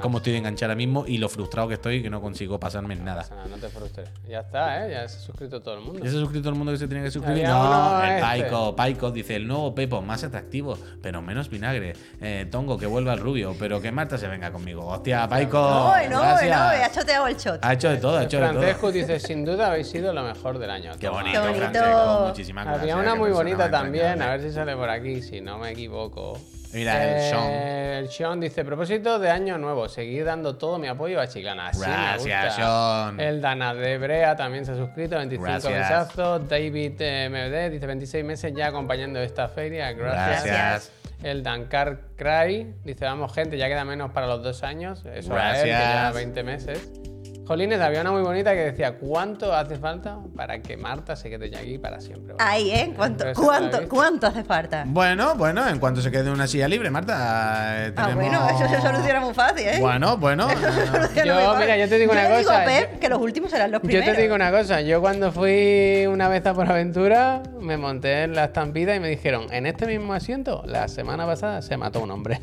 Speaker 1: cómo estoy de enganchar ahora mismo y lo frustrado que estoy que no consigo pasarme en nada.
Speaker 2: No te frustres. Ya está, ¿eh? Ya se ha suscrito todo el mundo.
Speaker 1: ¿Ya se ha suscrito todo el mundo que se tenía que suscribir?
Speaker 2: Había
Speaker 1: No, el
Speaker 2: este.
Speaker 1: Paico, Paico dice el nuevo Pepo, más atractivo, pero menos vinagre. Eh, Tongo, que vuelva el rubio, pero que Marta se venga conmigo. Hostia, Paico.
Speaker 3: No, no,
Speaker 1: gracias.
Speaker 3: no, ha choteado el shot.
Speaker 1: Ha hecho de todo, ha hecho de todo.
Speaker 2: Francesco dice, sin duda habéis sido lo mejor del año.
Speaker 1: Qué bonito,
Speaker 3: Qué bonito.
Speaker 1: Francesco, muchísimas gracias.
Speaker 2: Había una muy bonita también, a ver si sale por aquí, si no me equivoco.
Speaker 1: Mira, el Sean.
Speaker 2: Eh, El Sean dice, propósito de año nuevo, seguir dando todo mi apoyo a Chiclana. Así me
Speaker 1: Gracias,
Speaker 2: gusta.
Speaker 1: Sean.
Speaker 2: El Dana de Brea también se ha suscrito, 25
Speaker 1: Gracias.
Speaker 2: besazos. David eh, MD dice, 26 meses ya acompañando esta feria. Gracias.
Speaker 1: Gracias.
Speaker 2: El Dankar Cry dice, vamos gente, ya queda menos para los dos años. Eso a él, que
Speaker 1: Gracias.
Speaker 2: ya 20 meses. Jolines, había una muy bonita que decía, ¿cuánto hace falta para que Marta se quede ya aquí para siempre?
Speaker 3: Ahí, ¿eh? ¿Cuánto, cuánto, cuánto hace falta?
Speaker 1: Bueno, bueno, en cuanto se quede una silla libre, Marta, eh,
Speaker 3: Ah,
Speaker 1: tenemos...
Speaker 3: bueno, eso se soluciona muy fácil, ¿eh?
Speaker 1: Bueno, bueno. *laughs*
Speaker 3: Eso se soluciona
Speaker 2: Yo,
Speaker 3: muy fácil.
Speaker 2: mira, yo te digo una
Speaker 3: le
Speaker 2: cosa,
Speaker 3: Digo, Pep,
Speaker 2: yo-
Speaker 3: que los últimos serán los
Speaker 2: Yo
Speaker 3: primeros.
Speaker 2: te digo una cosa, yo cuando fui una vez a por aventura, me monté en la estampida y me dijeron, en este mismo asiento, la semana pasada se mató un hombre.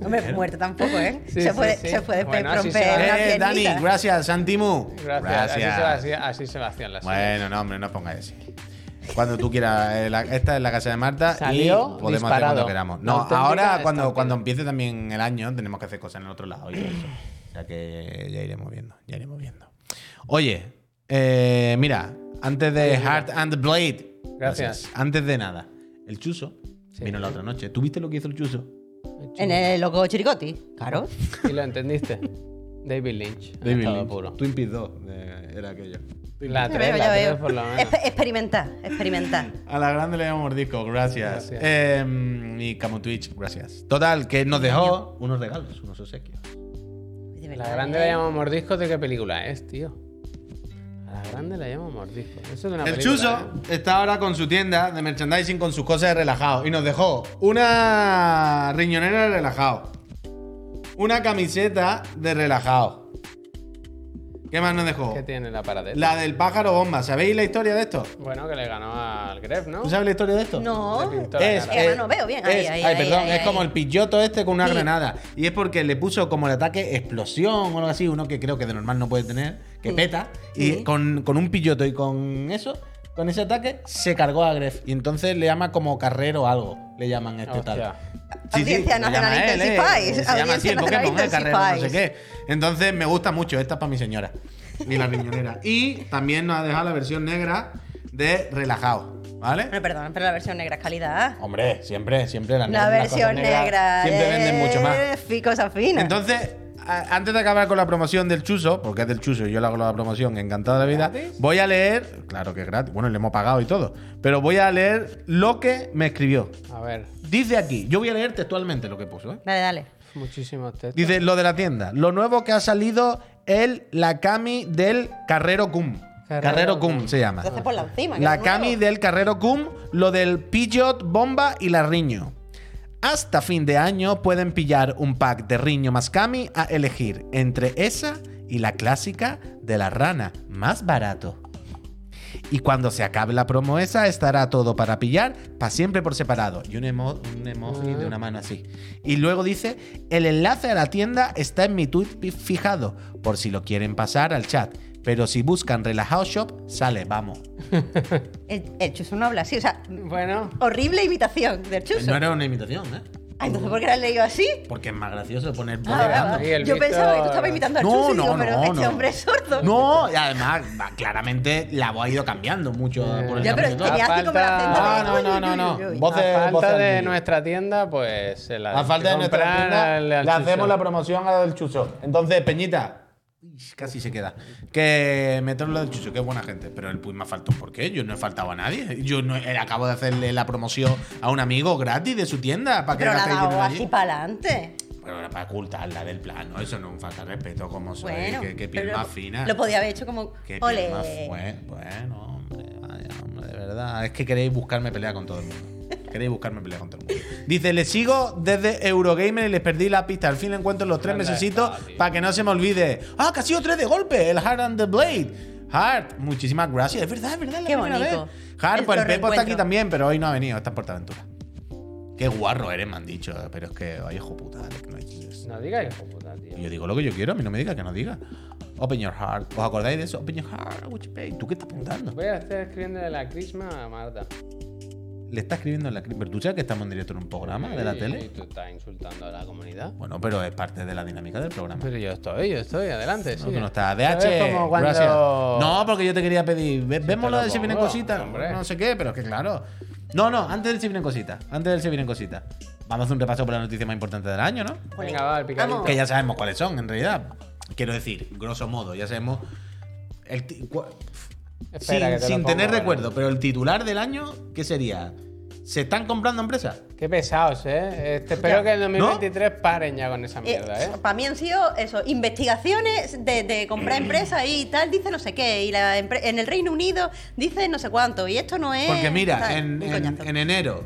Speaker 3: Hombre,
Speaker 1: dijeron.
Speaker 3: muerte tampoco, ¿eh?
Speaker 2: Sí,
Speaker 3: se,
Speaker 2: sí,
Speaker 3: puede,
Speaker 2: sí.
Speaker 3: se puede
Speaker 2: Bueno,
Speaker 3: pe-
Speaker 2: así se
Speaker 3: romper
Speaker 1: Eh, Dani, gracias, Santimu.
Speaker 2: Gracias. Así, se así se hacían las
Speaker 1: Bueno, no, hombre, no os pongáis así. Cuando tú quieras. eh, la- esta es la casa de Marta
Speaker 2: Salió
Speaker 1: y podemos hacer cuando queramos. No,
Speaker 2: auténtica
Speaker 1: ahora cuando, cuando empiece también el año tenemos que hacer cosas en el otro lado y todo eso. O sea que ya iremos viendo, ya iremos viendo. Oye, eh, mira, antes de Heart and the Blade.
Speaker 2: Gracias.
Speaker 1: Antes de nada, el Chuso
Speaker 2: Sí.
Speaker 1: vino la otra noche. ¿Tú viste lo que hizo el Chuso?
Speaker 3: En el loco Chiricoti, claro.
Speaker 2: Y lo entendiste. David Lynch.
Speaker 1: David Lynch.
Speaker 2: puro.
Speaker 1: Twin Peaks 2 eh, era aquello.
Speaker 2: La
Speaker 3: Ya
Speaker 2: 3,
Speaker 3: veo,
Speaker 2: la
Speaker 3: ya
Speaker 2: 3
Speaker 3: veo.
Speaker 2: por lo menos.
Speaker 3: Experimentar, experimentar.
Speaker 1: A la grande le llamamos mordisco, gracias.
Speaker 2: Gracias.
Speaker 1: Eh, y Camo Twitch, gracias. Total, que nos dejó unos regalos, unos obsequios.
Speaker 2: La grande
Speaker 3: ¿eh?
Speaker 2: la llamamos mordisco, ¿de qué película es, tío? A la grande la llamamos mordisco. Eso es de una
Speaker 1: El
Speaker 2: película,
Speaker 1: Chuso
Speaker 2: ¿eh?
Speaker 1: está ahora con su tienda de merchandising con sus cosas de relajado y nos dejó una riñonera de relajado, una camiseta de relajado. ¿Qué más nos dejó?
Speaker 2: ¿Qué tiene la paradera?
Speaker 1: La del pájaro bomba. ¿Sabéis la historia de esto?
Speaker 2: Bueno, que le ganó al Gref, ¿no?
Speaker 1: ¿Tú sabes la historia de esto?
Speaker 3: No.
Speaker 1: Es,
Speaker 3: eh, no veo bien. Ahí,
Speaker 1: es-
Speaker 3: ahí,
Speaker 1: ay,
Speaker 3: ahí,
Speaker 1: perdón,
Speaker 3: ahí,
Speaker 1: es
Speaker 3: ahí.
Speaker 1: como el pilloto este con una
Speaker 3: Sí.
Speaker 1: granada. Y es porque le puso como el ataque explosión o algo así, uno que creo que de normal no puede tener, que
Speaker 3: Sí.
Speaker 1: peta. Y
Speaker 3: Sí.
Speaker 1: con, con un pilloto y con eso, con ese ataque, se cargó a Gref. Y entonces le llama como carrero o algo. Le llaman este
Speaker 2: Hostia.
Speaker 1: tal.
Speaker 3: Audiencia
Speaker 1: le llama
Speaker 3: Nacional
Speaker 1: él, eh,
Speaker 3: Intensify.
Speaker 1: Se llama así el
Speaker 3: Audiencia
Speaker 1: Pokémon, eh, carrero, no sé qué. Entonces me gusta mucho. Esta es para mi señora. Y la riñonera. *laughs* y también nos ha dejado la versión negra de relajado. ¿Vale?
Speaker 3: Bueno, perdón, pero la versión negra es calidad.
Speaker 1: Hombre, siempre, siempre
Speaker 3: La
Speaker 1: las cosas
Speaker 3: versión negra.
Speaker 1: Siempre venden mucho más.
Speaker 3: eh, fi- Cosa fina.
Speaker 1: Entonces, a- antes de acabar con la promoción del Chuso, porque es del Chuso y yo le hago la promoción encantada de la vida,
Speaker 2: ¿Gratis?
Speaker 1: voy a leer, claro que es gratis, bueno, le hemos pagado y todo, pero voy a leer lo que me escribió.
Speaker 2: A ver,
Speaker 1: Dice aquí, yo voy a leer textualmente lo que puso, ¿eh?
Speaker 3: Dale, dale.
Speaker 2: muchísimos textos.
Speaker 1: Dice lo de la tienda. Lo nuevo que ha salido el la Kami del Carrero Cum.
Speaker 2: Carrero
Speaker 1: Carrero Cum
Speaker 2: Cum.
Speaker 1: se llama.
Speaker 3: Entonces ponla encima.
Speaker 1: La. Kami del Carrero Cum, lo del Pidgeot, Bomba y la Riño. Hasta fin de año pueden pillar un pack de Riño más Kami a elegir entre esa y la clásica de la rana, más barato. Y cuando se acabe la promo esa, estará todo para pillar, para siempre por separado. Y un, un emoji de una mano así. Y luego dice, el enlace a la tienda está en mi tweet fijado, por si lo quieren pasar al chat. Pero si buscan Relajado Shop, sale, vamos. *laughs*
Speaker 3: El, el chuso no habla así. O sea,
Speaker 2: Bueno,
Speaker 3: horrible imitación del chuso.
Speaker 1: No era una imitación, ¿eh?
Speaker 3: Ah, entonces, ¿por qué la has leído así?
Speaker 1: Porque es más gracioso poner voz
Speaker 3: Ah.
Speaker 2: Sí, el
Speaker 3: Yo
Speaker 2: Víctor-
Speaker 3: pensaba que tú estabas imitando al
Speaker 1: No,
Speaker 3: chuso y digo,
Speaker 1: no,
Speaker 3: pero
Speaker 1: no,
Speaker 3: este
Speaker 1: no.
Speaker 3: hombre es sordo.
Speaker 1: No, y además, claramente la voz ha ido cambiando mucho
Speaker 2: Eh,
Speaker 1: por el
Speaker 3: Ya, pero como el
Speaker 2: falta-
Speaker 3: de...
Speaker 1: Ah, no, no, no, no.
Speaker 3: uy.
Speaker 1: Voz de- voz
Speaker 2: falta
Speaker 1: al
Speaker 2: de nuestra tienda, pues se la
Speaker 1: A falta de nuestra tienda,
Speaker 2: al- al
Speaker 1: le hacemos la promoción a la del Chuso. Entonces, Peñita, casi se queda. Que meterlo lo del Chuso, que es buena gente. Pero el Puy me ha faltado por qué. Yo no he faltado a nadie. Yo no, eh, acabo de hacerle la promoción a un amigo gratis de su tienda para que
Speaker 3: Pero la dado así para adelante.
Speaker 1: Pero era para ocultarla del plano. Eso no es un falta de respeto como soy.
Speaker 3: Bueno,
Speaker 1: que, que piel más fina.
Speaker 3: Lo podía haber hecho como.
Speaker 1: Qué
Speaker 3: Ole.
Speaker 1: piel más fue- Bueno, hombre, vaya, hombre, de verdad. Es que queréis buscarme pelea con todo el mundo. Queréis buscarme todo el mundo. Dice, le sigo desde Eurogamer y les perdí la pista. Al fin le encuentro los tres
Speaker 2: ¿Dónde
Speaker 1: mesecitos para que no se me olvide. ¡Ah, que ha sido tres de golpe! El Hard and the Blade. Hard, muchísimas gracias. Es verdad, es verdad. la
Speaker 3: Qué
Speaker 1: primera
Speaker 3: bonito.
Speaker 1: vez. Pues el Pepo está aquí también, pero hoy no ha venido. Está en Portaventura. Qué guarro eres, me han dicho. Pero es que, ay, hijo puta, no.
Speaker 2: No digas hijo puta, tío.
Speaker 1: Yo digo lo que yo quiero, a mí no me diga que no diga. Open your heart. ¿Os acordáis de eso? Open your heart, what you pay. ¿Tú qué estás apuntando?
Speaker 2: Voy a estar escribiendo de la crisma a Marta.
Speaker 1: Le está escribiendo en la cri- ¿Pero tú sabes que estamos en directo en un programa de la tele?
Speaker 2: Y tú estás insultando a la comunidad.
Speaker 1: Bueno, pero es parte de la dinámica del programa.
Speaker 2: Pero yo estoy, yo estoy, adelante.
Speaker 1: No,
Speaker 2: sigue.
Speaker 1: tú no estás.
Speaker 2: Esto es
Speaker 1: DH,
Speaker 2: como cuando-
Speaker 1: gracias. No, porque yo te quería pedir. ve-
Speaker 2: te
Speaker 1: Vemos lo de si vienen cositas.
Speaker 2: hombre.
Speaker 1: No sé qué, pero es que claro. No, no, antes del si vienen cositas. Antes del si vienen cositas. Vamos a hacer un repaso por la noticia más importante del año, ¿no?
Speaker 2: Venga, va, el picadito.
Speaker 1: Que ya sabemos cuáles son, en realidad. Quiero decir, grosso modo, ya sabemos. El
Speaker 2: Espera, que
Speaker 1: sin
Speaker 2: te lo
Speaker 1: sin tener recuerdo, pero el titular del año, ¿qué sería? ¿Se están comprando empresas?
Speaker 2: Qué pesados, ¿eh? Este, espero
Speaker 3: Ya.
Speaker 2: que en 2023 paren ya con esa mierda, ¿eh?
Speaker 3: para mí han sido eso, investigaciones de, de comprar empresas y tal, dice no sé qué. Y la en el Reino Unido dice no sé cuánto. Y esto no es.
Speaker 1: Porque mira,
Speaker 3: tal,
Speaker 1: en, en- en enero,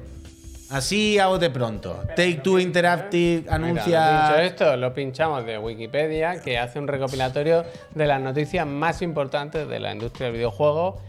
Speaker 1: así a bote pronto, Take Two Interactive
Speaker 2: Mira,
Speaker 1: anuncia.
Speaker 2: lo pincho esto, lo pinchamos de Wikipedia, que hace un recopilatorio de las noticias más importantes de la industria del videojuego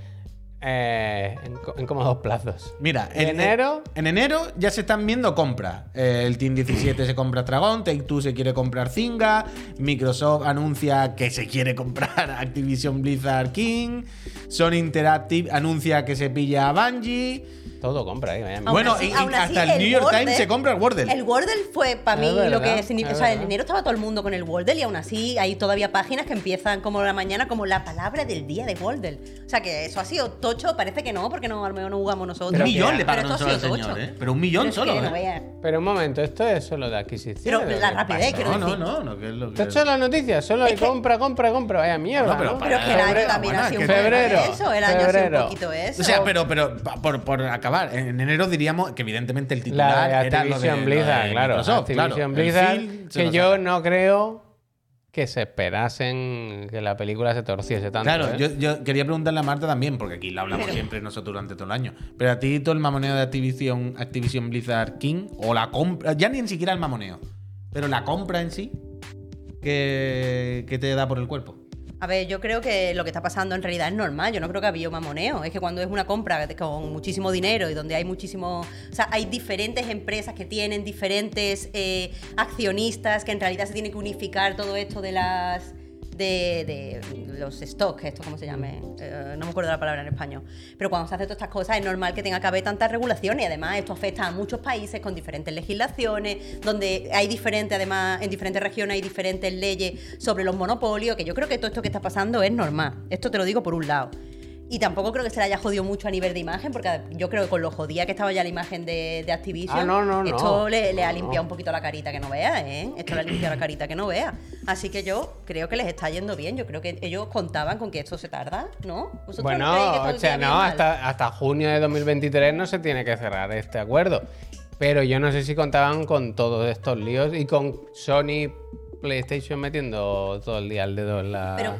Speaker 2: eh, en, co- en cómodos plazos.
Speaker 1: Mira,
Speaker 2: En enero-
Speaker 1: En enero ya se están viendo compras. Eh, el Team 17 se compra Dragon, Take Two se quiere comprar Zynga, Microsoft anuncia que se quiere comprar *laughs* Activision Blizzard King, Sony Interactive anuncia que se pilla a Bungie.
Speaker 2: Todo compra, ¿eh?
Speaker 3: Aún.
Speaker 1: Bueno,
Speaker 3: así-
Speaker 1: y- y
Speaker 3: aún así,
Speaker 1: hasta el New York
Speaker 3: Wordle-
Speaker 1: Times se compra el Wordle.
Speaker 3: El Wordle fue para
Speaker 2: Es
Speaker 3: mí lo que significa.
Speaker 2: es
Speaker 3: O sea, en enero estaba todo el mundo con el Wordle y aún así hay todavía páginas que empiezan como la mañana como la palabra del día de Wordle. O sea, que eso ha sido tocho, parece que no, porque no, a lo mejor no jugamos nosotros.
Speaker 1: un millón le
Speaker 3: esto ha
Speaker 1: solo al señor. ¿eh? Pero un millón
Speaker 3: Pero es
Speaker 1: solo,
Speaker 3: no
Speaker 1: ¿eh?
Speaker 2: Pero un momento, esto es solo de adquisición.
Speaker 3: Pero la rapidez, quiero
Speaker 1: No, no,
Speaker 3: decir.
Speaker 1: no, no, que es lo
Speaker 2: ¿Te
Speaker 1: que.
Speaker 2: has hecho las noticias? Solo hay
Speaker 3: Es
Speaker 2: compra, compra, compra. Vaya mierda,
Speaker 1: No, pero
Speaker 2: ¿no?
Speaker 1: para-
Speaker 3: Pero es que el año
Speaker 1: Febrero,
Speaker 3: también ha sido
Speaker 1: es
Speaker 3: un poquito
Speaker 2: Febrero,
Speaker 3: eso. El año ha sido
Speaker 2: febrero.
Speaker 3: un poquito eso.
Speaker 1: O sea, pero, por, por acabar, en enero diríamos que evidentemente el titular
Speaker 2: La de
Speaker 1: era lo de,
Speaker 2: Activision
Speaker 1: lo
Speaker 2: Blizzard,
Speaker 1: de
Speaker 2: claro.
Speaker 1: Microsoft,
Speaker 2: Activision
Speaker 1: claro.
Speaker 2: Blizzard, que yo no creo que se esperasen que la película se torciese tanto.
Speaker 1: Claro,
Speaker 2: ¿eh?
Speaker 1: yo, yo quería preguntarle a Marta también, porque aquí la hablamos
Speaker 3: Pero-
Speaker 1: siempre nosotros durante todo el año. Pero a ti todo el mamoneo de Activision, Activision Blizzard King, o la compra, ya ni siquiera el mamoneo, pero la compra en sí, que, que te da por el cuerpo.
Speaker 3: A ver, yo creo que lo que está pasando en realidad es normal. Yo no creo que había mamoneo. Es que cuando es una compra con muchísimo dinero y donde hay muchísimo. O sea, hay diferentes empresas que tienen diferentes eh, accionistas que en realidad se tiene que unificar todo esto de las. De, los stocks, esto cómo se llame, Eh, no me acuerdo la palabra en español. Pero cuando se hace todas estas cosas es normal que tenga que haber tantas regulaciones y además esto afecta a muchos países con diferentes legislaciones, donde hay diferentes, además en diferentes regiones hay diferentes leyes sobre los monopolios, que yo creo que todo esto que está pasando es normal. Esto te lo digo por un lado. Y tampoco creo que se le haya jodido mucho a nivel de imagen, porque yo creo que con lo jodida que estaba ya la imagen de, de Activision,
Speaker 2: Ah, no, no, no.
Speaker 3: esto le, le ha limpiado un poquito la carita que no vea, ¿eh? Esto le ha limpiado la carita que no vea. Así que yo creo que les está yendo bien. Yo creo que ellos contaban con que esto se tarda, ¿no? ¿Vosotros
Speaker 2: Bueno,
Speaker 3: que
Speaker 2: o sea, no, hasta, hasta junio de 2023 no se tiene que cerrar este acuerdo. Pero yo no sé si contaban con todos estos líos y con Sony PlayStation metiendo todo el día el dedo en la.
Speaker 3: Pero,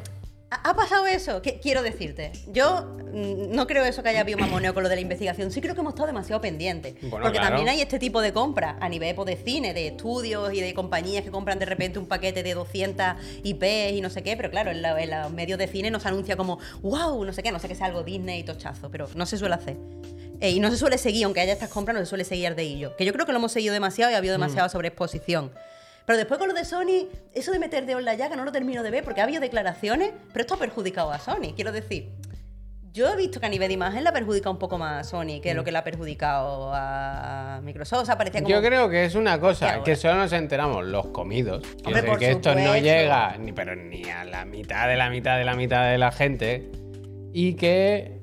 Speaker 3: ¿ha pasado eso? ¿Qué- quiero decirte, yo mm, no creo eso que haya habido mamoneo con lo de la investigación. Sí creo que hemos estado demasiado pendientes.
Speaker 2: Bueno,
Speaker 3: porque
Speaker 2: claro.
Speaker 3: también hay este tipo de compras a nivel pues, de cine, de estudios y de compañías que compran de repente un paquete de 200 IPs y no sé qué. Pero claro, en, la- en los medios de cine nos anuncia como, wow, no sé qué, no sé que sea algo Disney y tochazo. Pero no se suele hacer. Eh, y no se suele seguir, aunque haya estas compras, no se suele seguir de ello. Que yo creo que lo hemos seguido demasiado y ha habido demasiada
Speaker 2: Mm.
Speaker 3: sobreexposición. Pero después con lo de Sony, eso de meter dedo en la llaga no lo termino de ver porque ha habido declaraciones, pero esto ha perjudicado a Sony. Quiero decir, yo he visto que a nivel de imagen la ha perjudicado un poco más a Sony que lo que le ha perjudicado a Microsoft. O sea, parecía como...
Speaker 2: Yo creo que es una
Speaker 3: ¿Qué
Speaker 2: cosa que solo nos enteramos los comidos.
Speaker 3: Hombre, por
Speaker 2: que esto no llega ni pero ni a la mitad de la mitad de la mitad de la gente. Y que.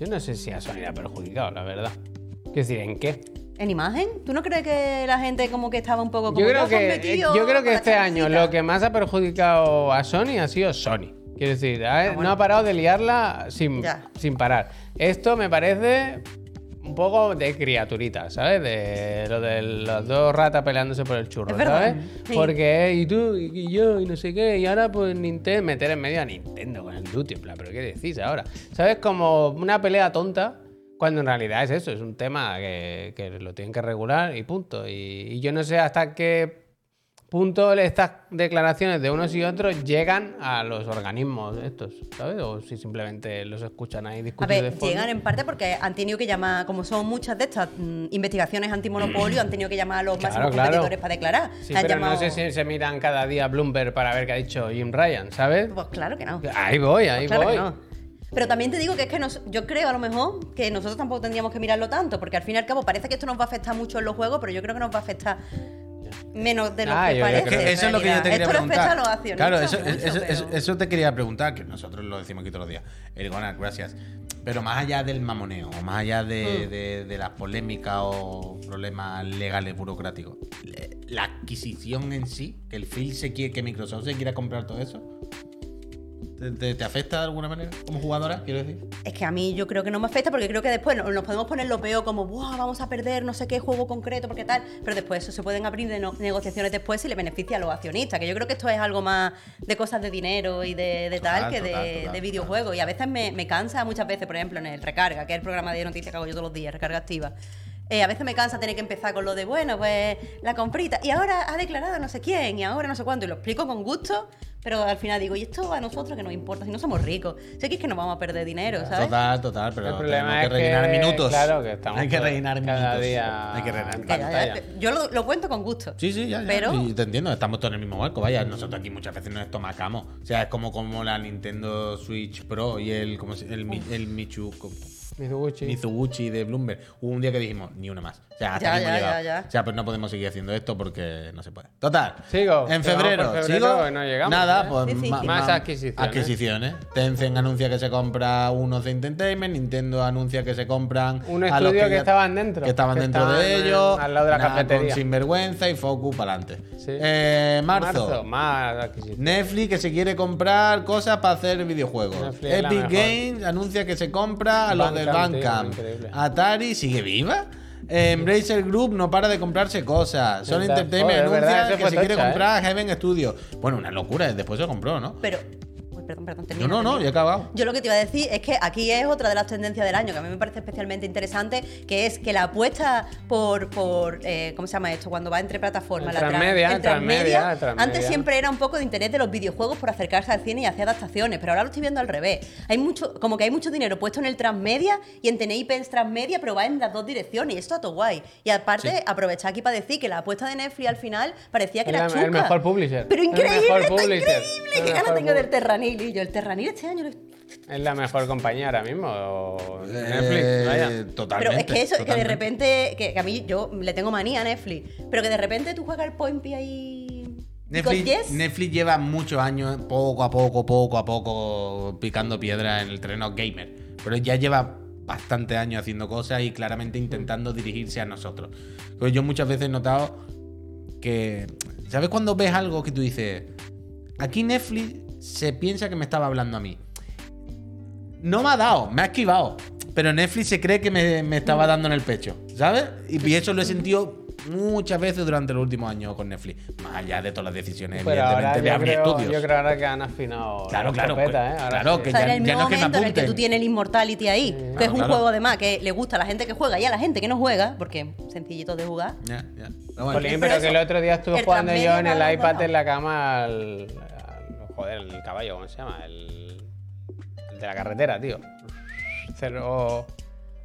Speaker 2: Yo no sé si a Sony le ha perjudicado, la verdad. Quiero decir, ¿en qué?
Speaker 3: ¿En imagen? ¿Tú no crees que la gente como que estaba un poco como...
Speaker 2: Yo creo
Speaker 3: "Nos
Speaker 2: que,
Speaker 3: hemos metido
Speaker 2: yo creo que este año
Speaker 3: chancita"?
Speaker 2: lo que más ha perjudicado a Sony ha sido Sony. Quiero decir, ha-
Speaker 3: bueno.
Speaker 2: no ha parado de liarla sin,
Speaker 3: Ya.
Speaker 2: sin parar. Esto me parece un poco de criaturita, ¿sabes? De lo de los dos ratas peleándose por el churro, ¿sabes?
Speaker 3: sí.
Speaker 2: Porque, y tú, y, y yo, y no sé qué, y ahora pues Nintendo, meter en medio a Nintendo con el Duty, en plan, ¿pero qué decís ahora? ¿Sabes? Como una pelea tonta. Cuando en realidad es eso, es un tema que, que lo tienen que regular y punto. Y, y yo no sé hasta qué punto estas declaraciones de unos y otros llegan a los organismos estos, ¿sabes? O si simplemente los escuchan ahí
Speaker 3: A
Speaker 2: discutir de
Speaker 3: ver, llegan en parte porque han tenido que llamar, como son muchas de estas mm, investigaciones antimonopolio, *clears throat* han tenido que llamar a los
Speaker 2: Claro,
Speaker 3: máximos
Speaker 2: claro.
Speaker 3: competidores para declarar.
Speaker 2: Sí,
Speaker 3: Han
Speaker 2: pero
Speaker 3: llamado-
Speaker 2: no sé si se miran cada día Bloomberg para ver qué ha dicho Jim Ryan, ¿sabes?
Speaker 3: Pues claro que no.
Speaker 2: Ahí voy, ahí
Speaker 3: Pues claro
Speaker 2: voy.
Speaker 3: Pero también te digo que es que nos- yo creo a lo mejor que nosotros tampoco tendríamos que mirarlo tanto, porque al fin y al cabo parece que esto nos va a afectar mucho en los juegos, pero yo creo que nos va a afectar menos de lo
Speaker 2: Ah,
Speaker 3: que
Speaker 2: yo
Speaker 3: parece.
Speaker 2: que
Speaker 1: eso es lo que yo te quería
Speaker 3: Esto
Speaker 1: preguntar.
Speaker 3: a los accionistas.
Speaker 1: Claro, eso,
Speaker 3: mucho,
Speaker 1: eso-
Speaker 3: pero-
Speaker 1: eso- eso te quería preguntar, que nosotros lo decimos aquí todos los días. Erigona, gracias. Pero más allá del mamoneo, o más allá de,
Speaker 3: Mm.
Speaker 1: de- de las polémicas o problemas legales burocráticos, la adquisición en sí, que el Phil se quiere, que Microsoft se quiera comprar todo eso, ¿te, te- afecta de alguna manera como jugadora? Quiero decir.
Speaker 3: Es que a mí yo creo que no me afecta porque creo que después nos, podemos poner lo peor como, "Buah, vamos a perder no sé qué juego concreto, porque tal, pero después eso se pueden abrir de no- negociaciones después si le beneficia a los accionistas, que yo creo que esto es algo más de cosas de dinero y de, de
Speaker 1: Total,
Speaker 3: tal que
Speaker 1: total,
Speaker 3: de,
Speaker 1: total,
Speaker 3: de videojuegos. Y a veces me, me cansa, muchas veces, por ejemplo, en el Recarga, que es el programa de noticias que hago yo todos los días, Recarga Activa. Eh, a veces me cansa tener que empezar con lo de, bueno, pues la comprita, y ahora ha declarado no sé quién, y ahora no sé cuánto, y lo explico con gusto, pero al final digo, ¿y esto a nosotros que nos importa? Si no somos ricos, sé que es que no vamos a perder dinero, ¿sabes?
Speaker 1: Total, total, pero
Speaker 2: El problema
Speaker 1: tenemos
Speaker 2: es
Speaker 1: que rellenar
Speaker 2: que,
Speaker 1: minutos.
Speaker 2: claro, que estamos
Speaker 1: Hay que rellenar
Speaker 2: cada
Speaker 1: minutos.
Speaker 2: día
Speaker 1: Hay que rellenar
Speaker 2: pantalla.
Speaker 3: yo lo, lo cuento con gusto.
Speaker 1: Sí, sí, ya, ya.
Speaker 3: Pero-
Speaker 1: Y te entiendo, estamos todos en el mismo barco. Vaya, nosotros aquí muchas veces nos estomacamos. O sea, es como, como la Nintendo Switch Pro y el, como el, Mi- el Michu,
Speaker 2: Mizuguchi.
Speaker 1: Mizuguchi de Bloomberg. Hubo un día que dijimos, ni una más. O sea, hasta
Speaker 3: Ya,
Speaker 1: aquí hemos
Speaker 3: ya,
Speaker 1: llegado.
Speaker 3: ya, ya.
Speaker 1: O sea, pues no podemos seguir haciendo esto porque no se puede. Total.
Speaker 2: Sigo.
Speaker 1: En febrero,
Speaker 2: febrero
Speaker 1: sigo.
Speaker 2: y no llegamos,
Speaker 1: Nada,
Speaker 2: ¿eh?
Speaker 1: pues.
Speaker 2: Más adquisiciones.
Speaker 1: adquisiciones. Tencent anuncia que se compra unos de Entertainment. Nintendo anuncia que se compran.
Speaker 2: Un
Speaker 1: a los
Speaker 2: estudio que
Speaker 1: ya-
Speaker 2: estaban dentro,
Speaker 1: Que estaban
Speaker 2: que
Speaker 1: dentro
Speaker 2: estaban
Speaker 1: de ellos.
Speaker 2: al lado de la
Speaker 1: nada, con
Speaker 2: cafetería.
Speaker 1: Sinvergüenza y Focus para adelante.
Speaker 2: Sí.
Speaker 1: Eh, marzo.
Speaker 2: Más adquisiciones.
Speaker 1: Netflix que se quiere comprar cosas para hacer videojuegos.
Speaker 2: Netflix
Speaker 1: Epic. Games anuncia que se compra a los del
Speaker 2: Bandcamp.
Speaker 1: Atari sigue viva. Eh, Embracer Group no para de comprarse cosas. Sony. Entertainment anuncia
Speaker 2: verdad,
Speaker 1: que se quiere
Speaker 2: tocha, ¿eh?
Speaker 1: comprar Heaven Studio. Bueno, una locura. Después se compró, ¿no?
Speaker 3: Pero. Perdón, perdón.
Speaker 1: No,
Speaker 3: termina,
Speaker 1: no, no,
Speaker 3: termina.
Speaker 1: ya he acabado.
Speaker 3: Yo lo que te iba a decir es que aquí es otra de las tendencias del año que a mí me parece especialmente interesante, que es que la apuesta por, por eh, ¿cómo se llama esto? Cuando va entre plataformas, la tra-
Speaker 2: transmedia, transmedia,
Speaker 3: antes siempre era un poco de interés de los videojuegos por acercarse al cine y hacer adaptaciones, pero ahora lo estoy viendo al revés. Hay mucho, como que hay mucho dinero puesto en el transmedia y en tener IPs transmedia, pero va en las dos direcciones y esto está todo guay. Y aparte, aprovechar aquí para decir que la apuesta de Netflix al final parecía que
Speaker 2: Es
Speaker 3: era
Speaker 2: la-
Speaker 3: chunga.
Speaker 2: el mejor publisher.
Speaker 3: Pero
Speaker 2: El
Speaker 3: increíble,
Speaker 2: mejor
Speaker 3: está
Speaker 2: publisher.
Speaker 3: increíble.
Speaker 2: El
Speaker 3: Qué ganas tengo del
Speaker 2: pu-
Speaker 3: Terranil yo el Terranil este año lo
Speaker 2: Es la mejor compañía ahora mismo. o
Speaker 1: Eh,
Speaker 2: Netflix, vaya.
Speaker 1: Totalmente.
Speaker 3: Pero es que eso, que de repente, que, que a mí yo le tengo manía a Netflix, pero que de repente tú juegas el Point P ahí
Speaker 1: Netflix,
Speaker 3: yes.
Speaker 1: Netflix lleva muchos años, poco a poco, poco a poco, picando piedra en el terreno gamer. Pero ya lleva bastantes años haciendo cosas y claramente intentando dirigirse a nosotros. Pues yo muchas veces he notado que. ¿Sabes cuando ves algo que tú dices? Aquí Netflix se piensa que me estaba hablando a mí. No me ha dado, me ha esquivado. Pero Netflix se cree que me, me estaba dando en el pecho, ¿sabes? Y, y eso lo he sentido muchas veces durante los últimos años con Netflix. Más allá de todas las decisiones,
Speaker 2: Pero
Speaker 1: evidentemente, de
Speaker 2: creo,
Speaker 1: estudios.
Speaker 2: yo creo ahora que han afinado
Speaker 1: Claro,
Speaker 2: la
Speaker 1: claro,
Speaker 2: escopeta,
Speaker 1: pues,
Speaker 2: ¿eh? Ahora
Speaker 1: claro,
Speaker 2: sí.
Speaker 1: que
Speaker 3: O sea,
Speaker 1: ya-
Speaker 3: en el
Speaker 1: ya
Speaker 3: mismo
Speaker 1: no es que me
Speaker 3: momento en el que tú tienes el Immortality ahí, que es un
Speaker 1: claro.
Speaker 3: juego además que le gusta a la gente que juega y a la gente que no juega, porque sencillito de jugar.
Speaker 1: Ya, ya. Pero bueno,
Speaker 3: Pero
Speaker 2: pero
Speaker 3: eso,
Speaker 2: que el otro día estuve jugando yo en el iPad en la cama al- Joder, el caballo, ¿cómo se llama? El, el de la carretera, tío. Cero...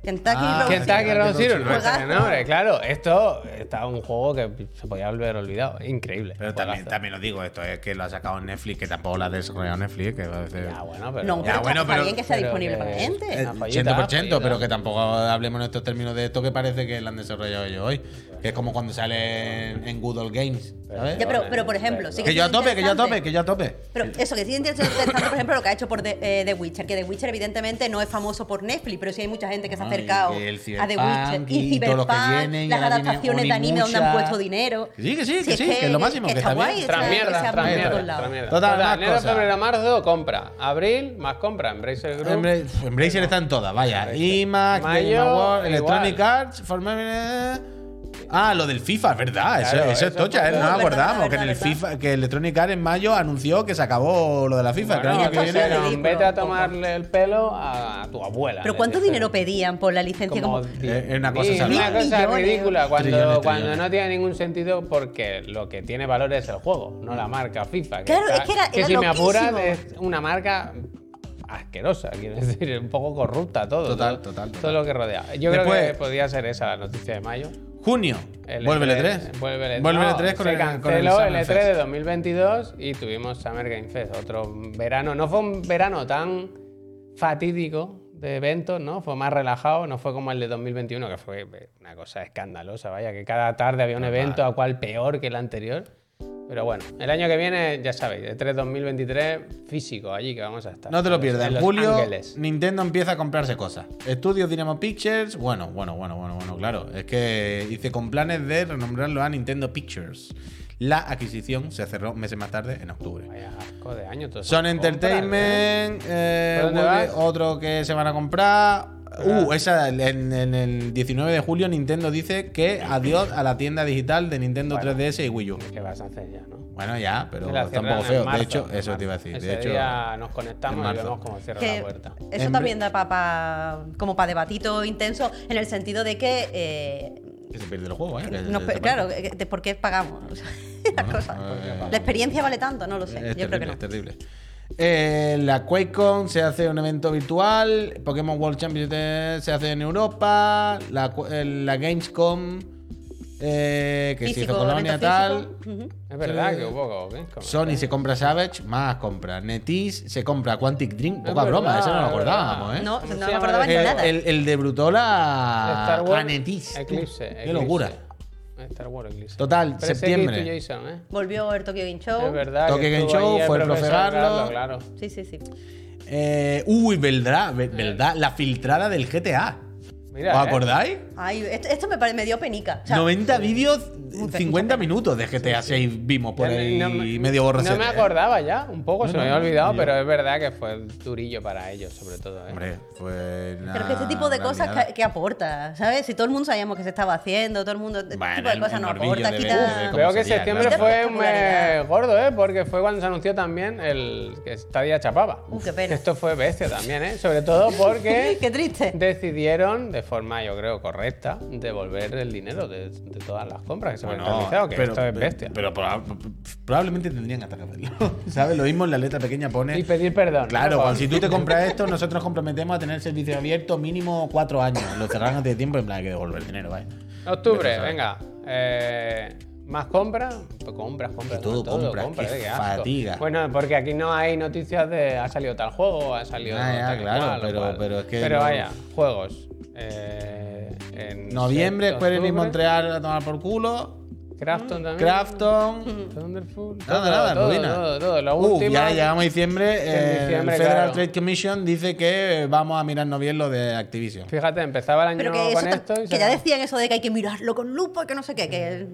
Speaker 3: Kentucky
Speaker 1: Ah,
Speaker 3: Road
Speaker 2: Kentucky
Speaker 3: Zero.
Speaker 2: Road Zero, no el nombre. Claro, esto estaba un juego que se podía haber olvidado. Increíble.
Speaker 1: pero también, también os digo, esto es que lo ha sacado Netflix, que tampoco lo ha desarrollado Netflix, que a veces...
Speaker 2: Ya, bueno, pero.
Speaker 3: No,
Speaker 1: Ya,
Speaker 3: pero
Speaker 1: bueno,
Speaker 3: está
Speaker 1: pero-
Speaker 3: bien que sea
Speaker 2: pero
Speaker 3: disponible
Speaker 2: que-
Speaker 3: para la gente.
Speaker 2: Fallita,
Speaker 1: 100%,
Speaker 2: fallita.
Speaker 1: pero que tampoco hablemos en estos términos de esto que parece que lo han desarrollado ellos hoy. Que es como cuando sale en, en Good Old Games. ¿sabes?
Speaker 3: Ya, pero, pero por ejemplo, sí que
Speaker 1: Que yo a tope, que yo a tope, que yo a tope.
Speaker 3: Pero eso, que sí es interesante, por ejemplo, lo que ha hecho por The, eh, The Witcher, que The Witcher evidentemente no es famoso por Netflix, pero sí hay mucha gente que se ha acercado
Speaker 1: el
Speaker 3: a The Witcher.
Speaker 1: Y
Speaker 3: Cyberpunk, las adaptaciones de anime donde han puesto dinero.
Speaker 1: Que sí, que sí,
Speaker 3: Si
Speaker 1: que sí, que es lo máximo, que está
Speaker 3: guay,
Speaker 1: bien.
Speaker 2: Tras mierda, tras mierda.
Speaker 1: Total, más
Speaker 2: enero, febrero, marzo, compra. Abril, más compra. Embracer Group.
Speaker 1: Embra- Embracer está en todas, vaya. IMAX. Electronic Arts, Form- Ah, lo del FIFA, es verdad. eso,
Speaker 2: Claro,
Speaker 1: eso es
Speaker 2: eso
Speaker 1: tocha,
Speaker 2: fue-
Speaker 1: ¿eh? no nos acordamos. que en el FIFA, que Electronic Arts en mayo anunció que se acabó lo de la FIFA. que el
Speaker 2: Bueno,
Speaker 1: año que
Speaker 3: pues
Speaker 1: viene.
Speaker 3: ridículo,
Speaker 2: vete a tomarle el pelo a, tu abuela.
Speaker 3: Pero ¿cuánto dinero pedían por la licencia?
Speaker 2: Como
Speaker 3: Como,
Speaker 2: di-
Speaker 1: Eh, es una cosa
Speaker 2: sí, es una cosa ridícula cuando,
Speaker 1: Trillones,
Speaker 2: cuando
Speaker 1: trillones.
Speaker 2: no tiene ningún sentido porque lo que tiene valor es el juego, no la marca FIFA.
Speaker 3: Claro, es que era- era
Speaker 2: si me apuras es una marca asquerosa, quiero *laughs* decir, un poco corrupta todo.
Speaker 1: Total,
Speaker 2: todo,
Speaker 1: total, total.
Speaker 2: Todo lo que rodea. Yo creo que podía ser esa la noticia de mayo.
Speaker 1: Junio.
Speaker 2: El
Speaker 1: Vuelve el
Speaker 2: E3,
Speaker 1: E3.
Speaker 2: Vuelve el E3.
Speaker 1: Vuelve el
Speaker 2: No,
Speaker 1: E3 con
Speaker 2: se
Speaker 1: el, con el
Speaker 2: canceló el
Speaker 1: Summer
Speaker 2: E3 de
Speaker 1: Fest.
Speaker 2: 2022 y tuvimos Summer Game Fest. Otro verano. No fue un verano tan fatídico de eventos, ¿no? Fue más relajado. No fue como el de 2021, que fue una cosa escandalosa. Vaya, que cada tarde había un evento a cual peor que el anterior. Pero bueno, el año que viene, ya sabéis, E3 2023 físico allí que vamos a estar.
Speaker 1: No te lo pierdas. En julio,
Speaker 2: Ángeles.
Speaker 1: Nintendo empieza a comprarse cosas. Estudios Dynamo Pictures. Bueno, bueno, bueno, bueno, bueno, claro. Es que hice con planes de renombrarlo a Nintendo Pictures. La adquisición se cerró meses más tarde, en octubre.
Speaker 2: Vaya asco de año.
Speaker 1: Son. Entertainment, eh, otro que se van a comprar. Uh, esa, en, en el 19 de julio Nintendo dice que adiós a la tienda digital de Nintendo
Speaker 2: Bueno.
Speaker 1: 3DS y Wii U.
Speaker 2: ¿Qué vas a hacer ya, no?
Speaker 1: Bueno, ya, pero está un poco feo.
Speaker 2: marzo,
Speaker 1: De hecho, eso te iba a decir.
Speaker 2: Ese
Speaker 1: De hecho,
Speaker 2: día nos conectamos y vemos cómo cierra
Speaker 3: que
Speaker 2: la puerta.
Speaker 3: eso
Speaker 1: En-
Speaker 3: también da pa- pa- como para debatito intenso en el sentido de que eh,
Speaker 1: que se pierde el juego, ¿eh? Se
Speaker 3: claro, por qué pagamos. O sea, *laughs* la,
Speaker 1: Bueno,
Speaker 3: cosa.
Speaker 1: eh,
Speaker 3: la experiencia vale tanto, no lo sé.
Speaker 1: Es
Speaker 3: Yo creo que no.
Speaker 1: es terrible. Eh, la QuakeCon se hace un evento virtual. Pokémon World Championship se hace en Europa. La, eh, Gamescom, eh, que se hizo Colonia tal.
Speaker 3: físico. Ujú.
Speaker 2: Es verdad que hubo ¿eh? Como-
Speaker 1: Sony se compra Savage, más compra. Netis se compra Quantic Dream. Poca
Speaker 2: Es
Speaker 1: broma,
Speaker 2: verdad,
Speaker 1: eso no lo acordábamos. ¿eh?
Speaker 3: No,
Speaker 2: ¿Cómo
Speaker 3: no
Speaker 2: se
Speaker 3: me acordaba
Speaker 2: el-
Speaker 3: nada.
Speaker 1: el- el de Brutola a Netis.
Speaker 2: Eclipse.
Speaker 1: Qué
Speaker 2: Eclipse.
Speaker 1: locura.
Speaker 2: Star Wars Eclipse.
Speaker 1: Total,
Speaker 2: Pero
Speaker 1: septiembre.
Speaker 2: Jason, ¿eh?
Speaker 3: Volvió el Tokyo Game Show.
Speaker 2: Es verdad.
Speaker 1: Tokyo Game Show, fue el
Speaker 2: profesor
Speaker 1: profe Garlo.
Speaker 2: Claro.
Speaker 3: Sí, sí, sí.
Speaker 1: Eh, uy, verdad, ve- verdad. La filtrada del GTA.
Speaker 2: Mira,
Speaker 1: ¿Os
Speaker 2: ¿eh?
Speaker 1: acordáis?
Speaker 3: Ay, esto, esto me, pare- me dio penica. O sea,
Speaker 1: 90 vídeos,
Speaker 3: mucha
Speaker 1: 50
Speaker 3: pena.
Speaker 1: minutos de GTA 6 vimos por ahí
Speaker 2: no
Speaker 1: medio borroso.
Speaker 2: No me acordaba ya, un poco,
Speaker 1: No,
Speaker 2: se
Speaker 1: no,
Speaker 2: me había olvidado, pero es verdad que fue durillo para ellos, sobre todo. ¿eh?
Speaker 1: Hombre, fue.
Speaker 3: Pero que este tipo de cosas que, que aporta, ¿sabes? Si todo el mundo sabíamos que se estaba haciendo, todo el mundo. Este
Speaker 1: Bueno,
Speaker 3: tipo de cosas no aporta,
Speaker 1: de
Speaker 3: quita.
Speaker 2: Creo que
Speaker 1: sería,
Speaker 2: septiembre
Speaker 3: claro.
Speaker 2: fue un mes gordo, ¿eh? Porque fue cuando se anunció también el que Stadia chapaba.
Speaker 3: Uh, qué pena.
Speaker 2: Esto fue bestia también, ¿eh? Sobre todo *laughs* porque
Speaker 3: Qué triste.
Speaker 2: decidieron, de forma yo creo correcta, devolver el dinero de, de todas las compras que se
Speaker 1: Bueno,
Speaker 2: realizado, que
Speaker 1: pero,
Speaker 2: esto es bestia.
Speaker 1: Pero, proba- probablemente tendrían hasta que hacerlo. *laughs* ¿Sabes? Lo mismo en la letra pequeña pone.
Speaker 2: y pedir perdón.
Speaker 1: Claro,
Speaker 2: ¿no?
Speaker 1: cuando si tú te compras esto, *laughs* nosotros nos comprometemos a tener servicio abierto mínimo cuatro años. Lo cerrarán antes de tiempo y en plan hay que devolver el dinero, vaya.
Speaker 2: Octubre, venga. eh, más compras, pues compras, compras.
Speaker 1: Y todo
Speaker 2: ¿no?
Speaker 1: compras, qué
Speaker 2: eh, asco.
Speaker 1: fatiga.
Speaker 2: Bueno, porque aquí no hay noticias de ha salido tal juego, ha salido.
Speaker 1: Ah, ya,
Speaker 2: tal y
Speaker 1: claro,
Speaker 2: cual,
Speaker 1: pero-
Speaker 2: cual.
Speaker 1: pero es que
Speaker 2: Pero
Speaker 1: no-
Speaker 2: vaya, juegos. eh, en
Speaker 1: Noviembre, Enix
Speaker 2: octubre.
Speaker 1: Montreal a tomar por culo.
Speaker 2: Crafton también.
Speaker 1: Crafton.
Speaker 2: Thunderful.
Speaker 1: Nada,
Speaker 2: todo,
Speaker 1: nada,
Speaker 2: todo,
Speaker 1: ruina.
Speaker 2: todo, todo. Lo
Speaker 1: Uf,
Speaker 2: último-
Speaker 1: ya llegamos a diciembre.
Speaker 2: en
Speaker 1: eh,
Speaker 2: diciembre,
Speaker 1: el Federal
Speaker 2: claro.
Speaker 1: Trade Commission dice que vamos a mirarnos bien lo de Activision.
Speaker 2: Fíjate, empezaba el año
Speaker 3: Pero que,
Speaker 2: con esto y
Speaker 3: que
Speaker 2: se
Speaker 3: ya decían eso de que hay que mirarlo con lupa, que no sé qué, que...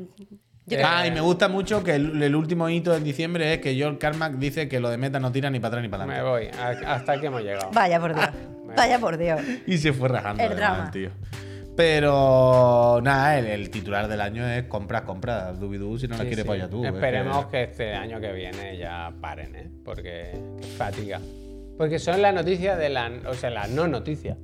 Speaker 3: Creo-
Speaker 1: Ah, y me gusta mucho que el, el último hito en diciembre es que George Carmack dice que lo de meta no tira ni para atrás ni para
Speaker 2: Me
Speaker 1: adelante.
Speaker 2: voy. A- Hasta aquí hemos llegado.
Speaker 3: Vaya por Dios. Vaya por Dios.
Speaker 1: Y se fue rajando.
Speaker 3: El
Speaker 1: además,
Speaker 3: drama.
Speaker 1: tío. Pero nada, el, el titular del año es compras, compras, dubidú si no la
Speaker 2: Sí,
Speaker 1: quieres
Speaker 2: sí.
Speaker 1: para allá tú. es
Speaker 2: Esperemos
Speaker 1: que-
Speaker 2: que... este año que viene ya paren, ¿eh? Porque fatiga. Porque son las noticias de la. O sea, las no noticias.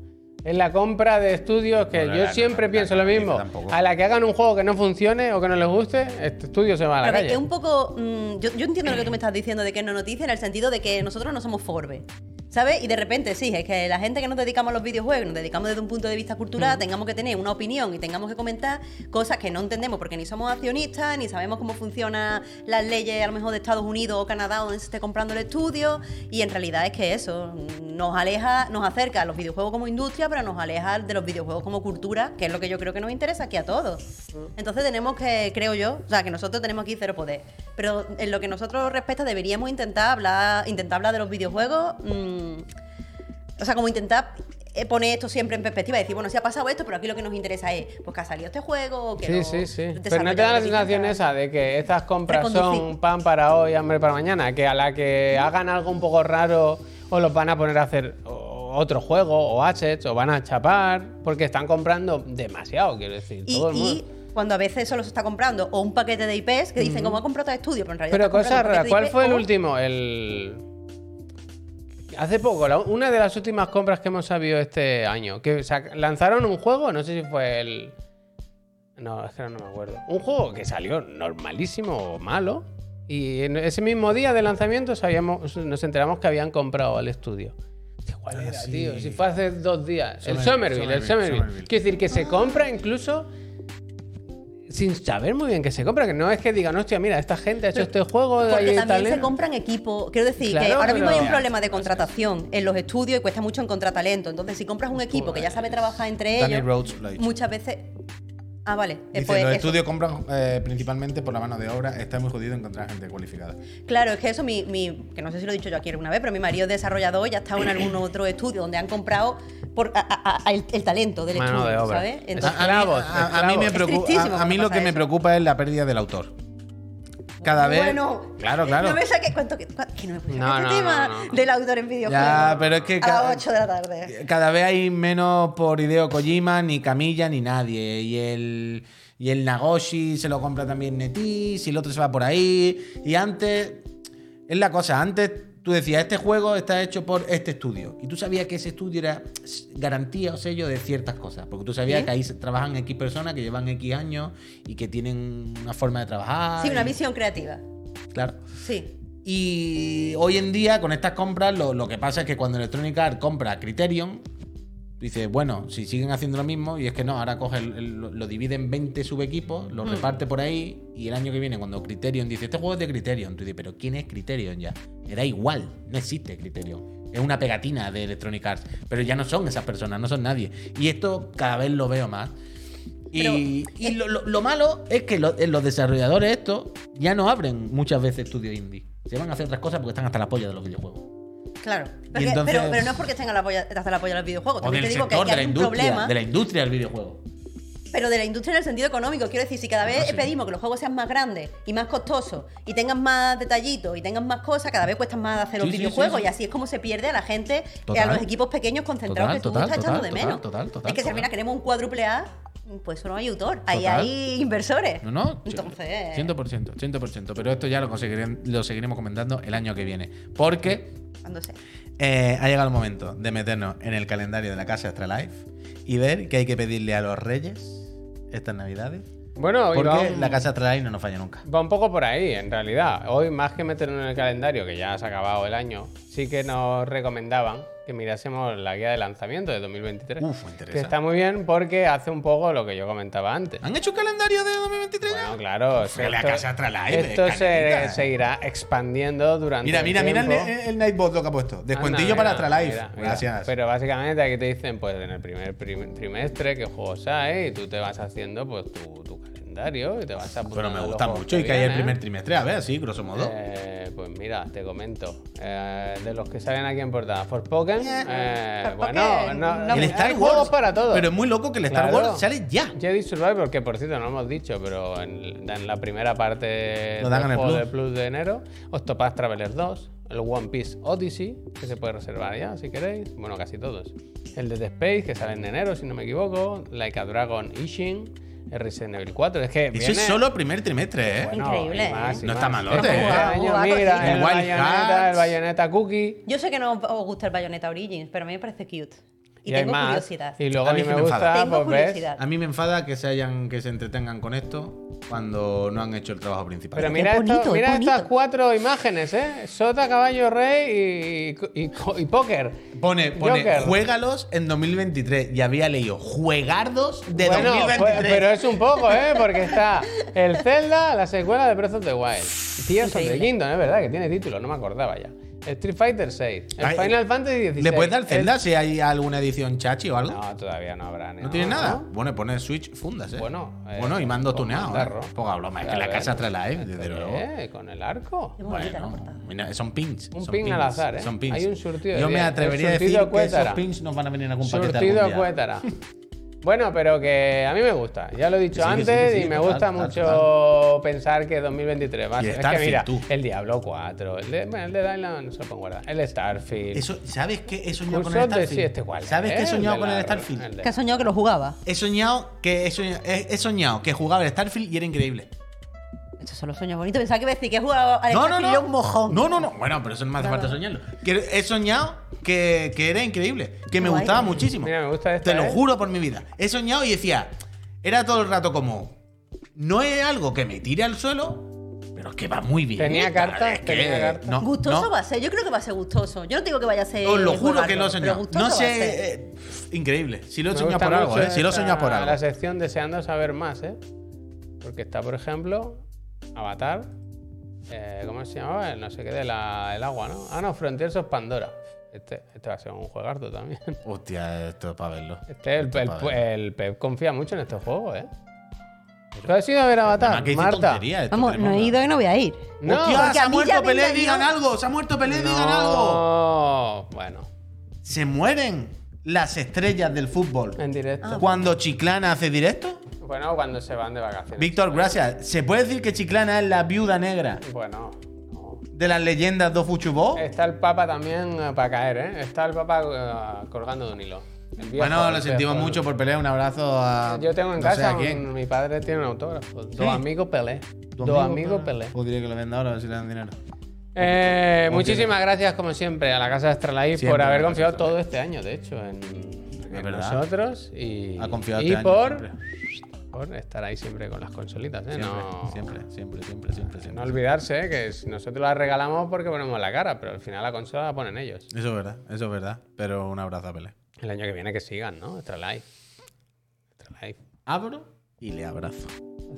Speaker 2: Es la compra de estudios que
Speaker 1: Bueno,
Speaker 2: yo
Speaker 1: la-
Speaker 2: siempre
Speaker 1: la-
Speaker 2: pienso
Speaker 1: la
Speaker 2: lo mismo.
Speaker 1: noticia tampoco.
Speaker 2: A la que hagan un juego que no funcione o que no les guste, este estudio se va a la
Speaker 3: Pero
Speaker 2: calle.
Speaker 3: es un poco. mm, yo, yo entiendo lo que tú me estás diciendo de que no noticia en el sentido de que nosotros no somos Forbes. ¿Sabes? Y de repente, sí, es que la gente que nos dedicamos a los videojuegos, nos dedicamos desde un punto de vista cultural,
Speaker 2: Mm.
Speaker 3: tengamos que tener una opinión y tengamos que comentar cosas que no entendemos porque ni somos accionistas, ni sabemos cómo funcionan las leyes a lo mejor de Estados Unidos o Canadá donde se esté comprando el estudio. Y en realidad es que eso nos aleja, nos acerca a los videojuegos como industria, pero nos aleja de los videojuegos como cultura, que es lo que yo creo que nos interesa aquí a todos. Entonces tenemos que, creo yo, o sea, que nosotros tenemos aquí cero poder. Pero en lo que nosotros respecta, deberíamos intentar hablar, intentar hablar de los videojuegos. mm, o sea, como intentar eh, poner esto siempre en perspectiva y decir, bueno, sí ha pasado esto, pero aquí lo que nos interesa es, pues que ha salido este juego, que
Speaker 2: Sí,
Speaker 3: los
Speaker 2: sí, sí. Pero no te da la sensación esa de que estas compras
Speaker 3: Reconducir.
Speaker 2: son pan para hoy, hambre para mañana, que a la que hagan algo un poco raro o los van a poner a hacer otro juego o assets o van a chapar porque están comprando demasiado, quiero decir.
Speaker 3: Y,
Speaker 2: todo el mundo.
Speaker 3: y cuando a veces solo se está comprando o un paquete de IPs que dicen, como ha comprado todo estudio, pero en realidad
Speaker 2: Pero
Speaker 3: estás
Speaker 2: cosa
Speaker 3: comprando un
Speaker 2: rara,
Speaker 3: paquete
Speaker 2: ¿cuál fue el último? El. Hace poco, la- una de las últimas compras que hemos sabido este año, que lanzaron un juego, no sé si fue el. No, es que no me acuerdo. Un juego que salió normalísimo o malo. Y en ese mismo día de lanzamiento sabíamos, nos enteramos que habían comprado el estudio. ¿Cuál
Speaker 1: Ah,
Speaker 2: era,
Speaker 1: sí.
Speaker 2: tío? Si fue hace dos días. el
Speaker 1: Somerville,
Speaker 2: Somerville, el
Speaker 1: Somerville.
Speaker 2: Somerville. Quiero decir, que se compra incluso sin saber muy bien que se compra. Que no es que digan, hostia, mira, esta gente ha hecho este juego
Speaker 3: Porque también
Speaker 2: talento".
Speaker 3: se compran equipos. Quiero decir que ahora mismo hay un problema de contratación en los estudios y cuesta mucho encontrar talento. Entonces, si compras un equipo que ya sabe trabajar entre
Speaker 1: Danny
Speaker 3: ellos,
Speaker 1: Rhodes
Speaker 3: muchas veces. Ah, vale. Eh,
Speaker 1: Dice,
Speaker 3: pues
Speaker 1: los
Speaker 3: eso.
Speaker 1: estudios compran eh, principalmente por la mano de obra. Está muy jodido encontrar gente cualificada.
Speaker 3: Claro, es que eso, mi, mi- que no sé si lo he dicho yo aquí alguna vez, pero mi marido es desarrollador y ha estado en algún otro estudio donde han comprado por, a- a- a- el, el talento del
Speaker 2: Mano
Speaker 3: estudio,
Speaker 2: de obra.
Speaker 3: ¿sabes?
Speaker 2: Es-
Speaker 3: Entonces,
Speaker 1: A, a mí,
Speaker 2: Esclavos,
Speaker 1: a- a mí me preocupa, a, mí lo
Speaker 3: pasa
Speaker 1: que me preocupa es la pérdida del autor. Cada vez.
Speaker 3: Bueno,
Speaker 1: claro, claro.
Speaker 3: No me saques cuánto que, que no me pusiste
Speaker 2: No, no,
Speaker 3: tema
Speaker 2: no,
Speaker 3: del autor en videojuegos.
Speaker 1: Ya, pero es que
Speaker 3: A
Speaker 1: cada-
Speaker 3: las 8 de la tarde.
Speaker 1: Cada vez hay menos por Hideo Kojima, ni Camilla, ni nadie. Y el, y el Nagoshi se lo compra también Netis, y el otro se va por ahí. Y antes, es la cosa, antes tú decías, este juego está hecho por este estudio. Y tú sabías que ese estudio era garantía o sello de ciertas cosas. Porque tú sabías
Speaker 3: Sí.
Speaker 1: que ahí trabajan X personas que llevan X años y que tienen una forma de trabajar.
Speaker 3: Sí, una visión creativa.
Speaker 1: Claro.
Speaker 3: Sí.
Speaker 1: Y hoy en día, con estas compras, lo, lo que pasa es que cuando Electronic Arts compra Criterion, dice, bueno, si siguen haciendo lo mismo, y es que no, ahora coge el- el- lo, divide en 20 subequipos, lo reparte por ahí, y el año que viene, cuando Criterion dice, este juego es de Criterion, tú dices, pero ¿quién es Criterion ya? Me da igual, no existe Criterion. Es una pegatina de Electronic Arts, pero ya no son esas personas, no son nadie. Y esto cada vez lo veo más. Y, y lo, lo- lo malo es que lo- los desarrolladores estos ya no abren muchas veces estudios indie. Se van a hacer otras cosas porque están hasta la polla de los videojuegos.
Speaker 3: Claro. Porque-
Speaker 1: entonces-
Speaker 3: pero, pero no es porque estén la la polla de los videojuegos.
Speaker 1: O
Speaker 3: También
Speaker 1: del
Speaker 3: te digo que,
Speaker 1: sector,
Speaker 3: que
Speaker 1: de la
Speaker 3: hay un
Speaker 1: industria,
Speaker 3: problema.
Speaker 1: de la industria del videojuego.
Speaker 3: Pero de la industria en el sentido económico, quiero decir, si cada vez
Speaker 1: sí.
Speaker 3: pedimos que los juegos sean más grandes y más costosos y tengan más detallitos y tengan más cosas, cada vez cuestan más hacer los
Speaker 1: Sí, sí,
Speaker 3: videojuegos y así es como se pierde a la gente,
Speaker 1: Total.
Speaker 3: a los equipos pequeños concentrados
Speaker 1: Total,
Speaker 3: que tú
Speaker 1: total,
Speaker 3: estás echando de menos.
Speaker 1: total, total,
Speaker 3: es que si al final queremos un cuádruple A, pues solo hay autor, ahí hay inversores.
Speaker 1: No, no.
Speaker 3: Entonces,
Speaker 1: 100%, 100%. Pero esto ya lo, conseguirem- lo seguiremos comentando el año que viene. Porque
Speaker 3: cuando sea.
Speaker 1: eh, ha llegado el momento de meternos en el calendario de la casa Astralife y ver qué hay que pedirle a los reyes estas navidades.
Speaker 2: Bueno, y
Speaker 1: Porque
Speaker 2: un,
Speaker 1: la casa Astralife no nos falla nunca.
Speaker 2: va un poco por ahí, en realidad. Hoy, más que meterlo en el calendario, que ya se ha acabado el año, sí que nos recomendaban que mirásemos la guía de lanzamiento de 2023.
Speaker 1: Uf, me
Speaker 2: que está muy bien porque hace un poco lo que yo comentaba antes.
Speaker 1: ¿Han hecho un calendario de 2023 ya?
Speaker 2: Bueno, claro.
Speaker 1: Fue la casa Astralife,
Speaker 2: esto se
Speaker 1: canelita.
Speaker 2: seguirá expandiendo durante
Speaker 1: Mira,
Speaker 2: el
Speaker 1: mira, mira el, el Nightbot lo que ha puesto. Descuentillo
Speaker 2: Anda,
Speaker 1: para
Speaker 2: mira,
Speaker 1: Astralife.
Speaker 2: mira, mira.
Speaker 1: Gracias.
Speaker 2: Pero básicamente aquí te dicen, pues en el primer prim- trimestre qué juegos hay y tú te vas haciendo pues tu, tu calendario calendario y te vas a
Speaker 1: Pero me gusta mucho y que hay el primer trimestre, a ver, así, grosso modo.
Speaker 2: Eh, pues mira, te comento. Eh, de los que salen aquí en portada, Forspoken. Eh,
Speaker 3: Forspoken,
Speaker 2: bueno, no,
Speaker 3: no
Speaker 1: el Star
Speaker 2: hay
Speaker 1: Wars.
Speaker 2: juegos para todos.
Speaker 1: Pero es muy loco que el Star
Speaker 2: Claro.
Speaker 1: Wars sale ya.
Speaker 2: Jedi Survivor, que por cierto no lo hemos dicho, pero en, en la primera parte
Speaker 1: Lo dan
Speaker 2: del
Speaker 1: en el
Speaker 2: juego
Speaker 1: Plus.
Speaker 2: de Plus de enero, Octopath Traveler 2, el One Piece Odyssey, que se puede reservar ya si queréis, bueno, casi todos. El de The Space, que sale en enero, si no me equivoco, Like a Dragon Ishin, el Resident Evil 4. Es que
Speaker 1: Eso
Speaker 2: viene-
Speaker 1: es solo primer trimestre, ¿eh?
Speaker 2: Bueno,
Speaker 3: Increíble,
Speaker 2: y más, y
Speaker 1: No
Speaker 2: más.
Speaker 1: está malote, ¿eh?
Speaker 2: mira, el
Speaker 1: El Wild
Speaker 2: Bayonetta, el Bayonetta Cookie.
Speaker 3: Yo sé que no os gusta el Bayonetta Origins, pero a mí me parece cute. Y,
Speaker 2: Y, hay
Speaker 3: tengo
Speaker 2: más.
Speaker 3: curiosidad.
Speaker 2: Y luego
Speaker 1: A
Speaker 2: a
Speaker 1: mí
Speaker 2: mí
Speaker 1: que
Speaker 2: me gusta,
Speaker 3: tengo
Speaker 2: pues ves,
Speaker 3: curiosidad.
Speaker 1: A mí me enfada que se hayan, que se entretengan con esto cuando no han hecho el trabajo principal.
Speaker 2: Pero mira,
Speaker 3: bonito,
Speaker 2: esto-
Speaker 3: es
Speaker 2: mira
Speaker 3: bonito.
Speaker 2: estas cuatro imágenes, ¿eh? Sota, caballo, rey y, y, y póker.
Speaker 1: Pone, pone
Speaker 2: Joker.
Speaker 1: juégalos en 2023. Y había leído juegardos de
Speaker 2: bueno,
Speaker 1: 2023.
Speaker 2: pues- pero es un poco, ¿eh? Porque está el Zelda, la secuela de Breath of the Wild. Tears of the. Kingdom, es verdad, que tiene título, no me acordaba ya. Street Fighter 6, el
Speaker 1: Ay,
Speaker 2: Final Fantasy 16.
Speaker 1: ¿Le puedes dar
Speaker 2: el-
Speaker 1: Zelda si hay alguna edición chachi o algo?
Speaker 2: No, todavía no habrá.
Speaker 1: ¿No, tiene nada? Bueno, pone Switch fundas, ¿eh?
Speaker 2: Bueno, eh,
Speaker 1: bueno y mando tuneado. ¿eh? Poca broma, es que la
Speaker 2: ver,
Speaker 1: casa trae la E,
Speaker 2: ¿esto
Speaker 1: desde
Speaker 2: qué
Speaker 1: luego.
Speaker 2: Con el arco.
Speaker 3: Qué bonita la
Speaker 1: Bueno, mira, son pins.
Speaker 2: Un
Speaker 1: son
Speaker 2: pin
Speaker 1: pins,
Speaker 2: al azar, ¿eh?
Speaker 1: Son pins.
Speaker 2: Hay un surtido
Speaker 1: Yo me atrevería a decir que esos pins nos van a venir en algún paquete
Speaker 2: Surtido. Cuétara. *laughs* Bueno, pero que a mí me gusta. Ya lo he dicho
Speaker 1: sí, sí,
Speaker 2: antes
Speaker 1: sí,
Speaker 2: y me
Speaker 1: total,
Speaker 2: gusta
Speaker 1: total,
Speaker 2: mucho pensar que 2023 va a ser. Es que mira,
Speaker 1: tú.
Speaker 2: el Diablo 4, el de, bueno, el de Dylan no se lo puedo guardar. El Starfield.
Speaker 1: Eso, ¿Sabes qué he soñado con el
Speaker 2: de
Speaker 1: Starfield?
Speaker 2: sí, este cuál
Speaker 1: ¿Sabes
Speaker 2: es?
Speaker 1: qué he soñado
Speaker 2: de
Speaker 1: con el Starfield?
Speaker 2: el de-
Speaker 3: Que has soñado que lo jugaba.
Speaker 1: He soñado que he soñado, he- he soñado que jugaba el Starfield y era increíble.
Speaker 3: Esto son los sueños bonitos. Pensaba que iba a decir que he jugado al
Speaker 1: No, no, no.
Speaker 3: un mojón.
Speaker 1: No, no, no. Bueno, pero eso no me hace
Speaker 3: Claro.
Speaker 1: falta soñarlo. Que he soñado que, que era increíble. Que me
Speaker 3: Guay.
Speaker 1: gustaba muchísimo.
Speaker 2: Mira, me gusta esta,
Speaker 1: Te lo
Speaker 2: ¿eh?
Speaker 1: juro por mi vida. He soñado y decía. Era todo el rato como. No es algo que me tire al suelo, pero es que va muy bien.
Speaker 2: Tenía cartas,
Speaker 1: Es que-
Speaker 2: tenía cartas.
Speaker 1: no,
Speaker 3: gustoso
Speaker 1: no.
Speaker 3: va a ser. Yo creo que va a ser gustoso. Yo no digo que vaya a ser.
Speaker 1: Os lo juro que lo he soñado. No sé. eh, increíble. Si lo he
Speaker 2: Me
Speaker 1: soñado por algo, ¿eh? Si lo he soñado por algo.
Speaker 2: La sección deseando saber más, ¿eh? Porque está, por ejemplo, Avatar. eh, ¿Cómo se llamaba? El No sé qué de la, el agua, ¿no? Ah, no, Frontiers of Pandora. Este, este va a ser un juegardo también. *laughs*
Speaker 1: Hostia, esto es para verlo.
Speaker 2: Este, el,
Speaker 1: Esto
Speaker 2: el,
Speaker 1: es pa' verlo.
Speaker 2: el Pep confía mucho en estos juegos, ¿eh? ¿Tú has ido a ver Avatar, Marta?
Speaker 1: tontería esto,
Speaker 3: Vamos, no he ido y no voy a ir.
Speaker 2: No,
Speaker 1: Hostia, se ha muerto Pelé, digan algo. Se ha muerto Pelé, digan algo.
Speaker 2: No, bueno,
Speaker 1: Se mueren las estrellas del fútbol.
Speaker 2: en directo.
Speaker 1: Cuando Chiclana hace directo.
Speaker 2: Bueno, cuando se van de vacaciones.
Speaker 1: Víctor, gracias. ¿Se puede decir que Chiclana es la viuda negra
Speaker 2: Bueno, no.
Speaker 1: de las leyendas do Fuchubó?
Speaker 2: Está el Papa también para caer, ¿eh? Está el Papa eh, colgando de un hilo. El viejo,
Speaker 1: Bueno,
Speaker 2: el
Speaker 1: lo sentimos
Speaker 2: viejo.
Speaker 1: mucho por pelear. Un abrazo a.
Speaker 2: Yo tengo en
Speaker 1: no sé
Speaker 2: casa,
Speaker 1: a quién.
Speaker 2: un- mi padre tiene un autógrafo. Dos amigos Pelé.
Speaker 1: Tu
Speaker 2: Dos
Speaker 1: amigo,
Speaker 2: amigos Pelé.
Speaker 1: Pues diré que lo venda ahora a ver si le dan dinero.
Speaker 2: Eh, muchísimas gracias, como siempre, a la Casa Astralife
Speaker 1: Siempre
Speaker 2: por haber confiado
Speaker 1: Astralife.
Speaker 2: todo este año, de hecho, en, en
Speaker 1: verdad.
Speaker 2: nosotros. Y,
Speaker 1: Ha confiado
Speaker 2: y
Speaker 1: este año
Speaker 2: por,
Speaker 1: siempre.
Speaker 2: Por estar ahí siempre con las consolitas. ¿eh?
Speaker 1: Siempre,
Speaker 2: no,
Speaker 1: siempre, siempre, siempre, siempre, siempre.
Speaker 2: no olvidarse ¿eh? que si nosotros las regalamos porque ponemos la cara, pero al final la consola la ponen ellos.
Speaker 1: Eso es verdad, eso es verdad. Pero un abrazo a Pelé.
Speaker 2: El año que viene que sigan, ¿no? Astralife. Astralife.
Speaker 1: Abro y le abrazo.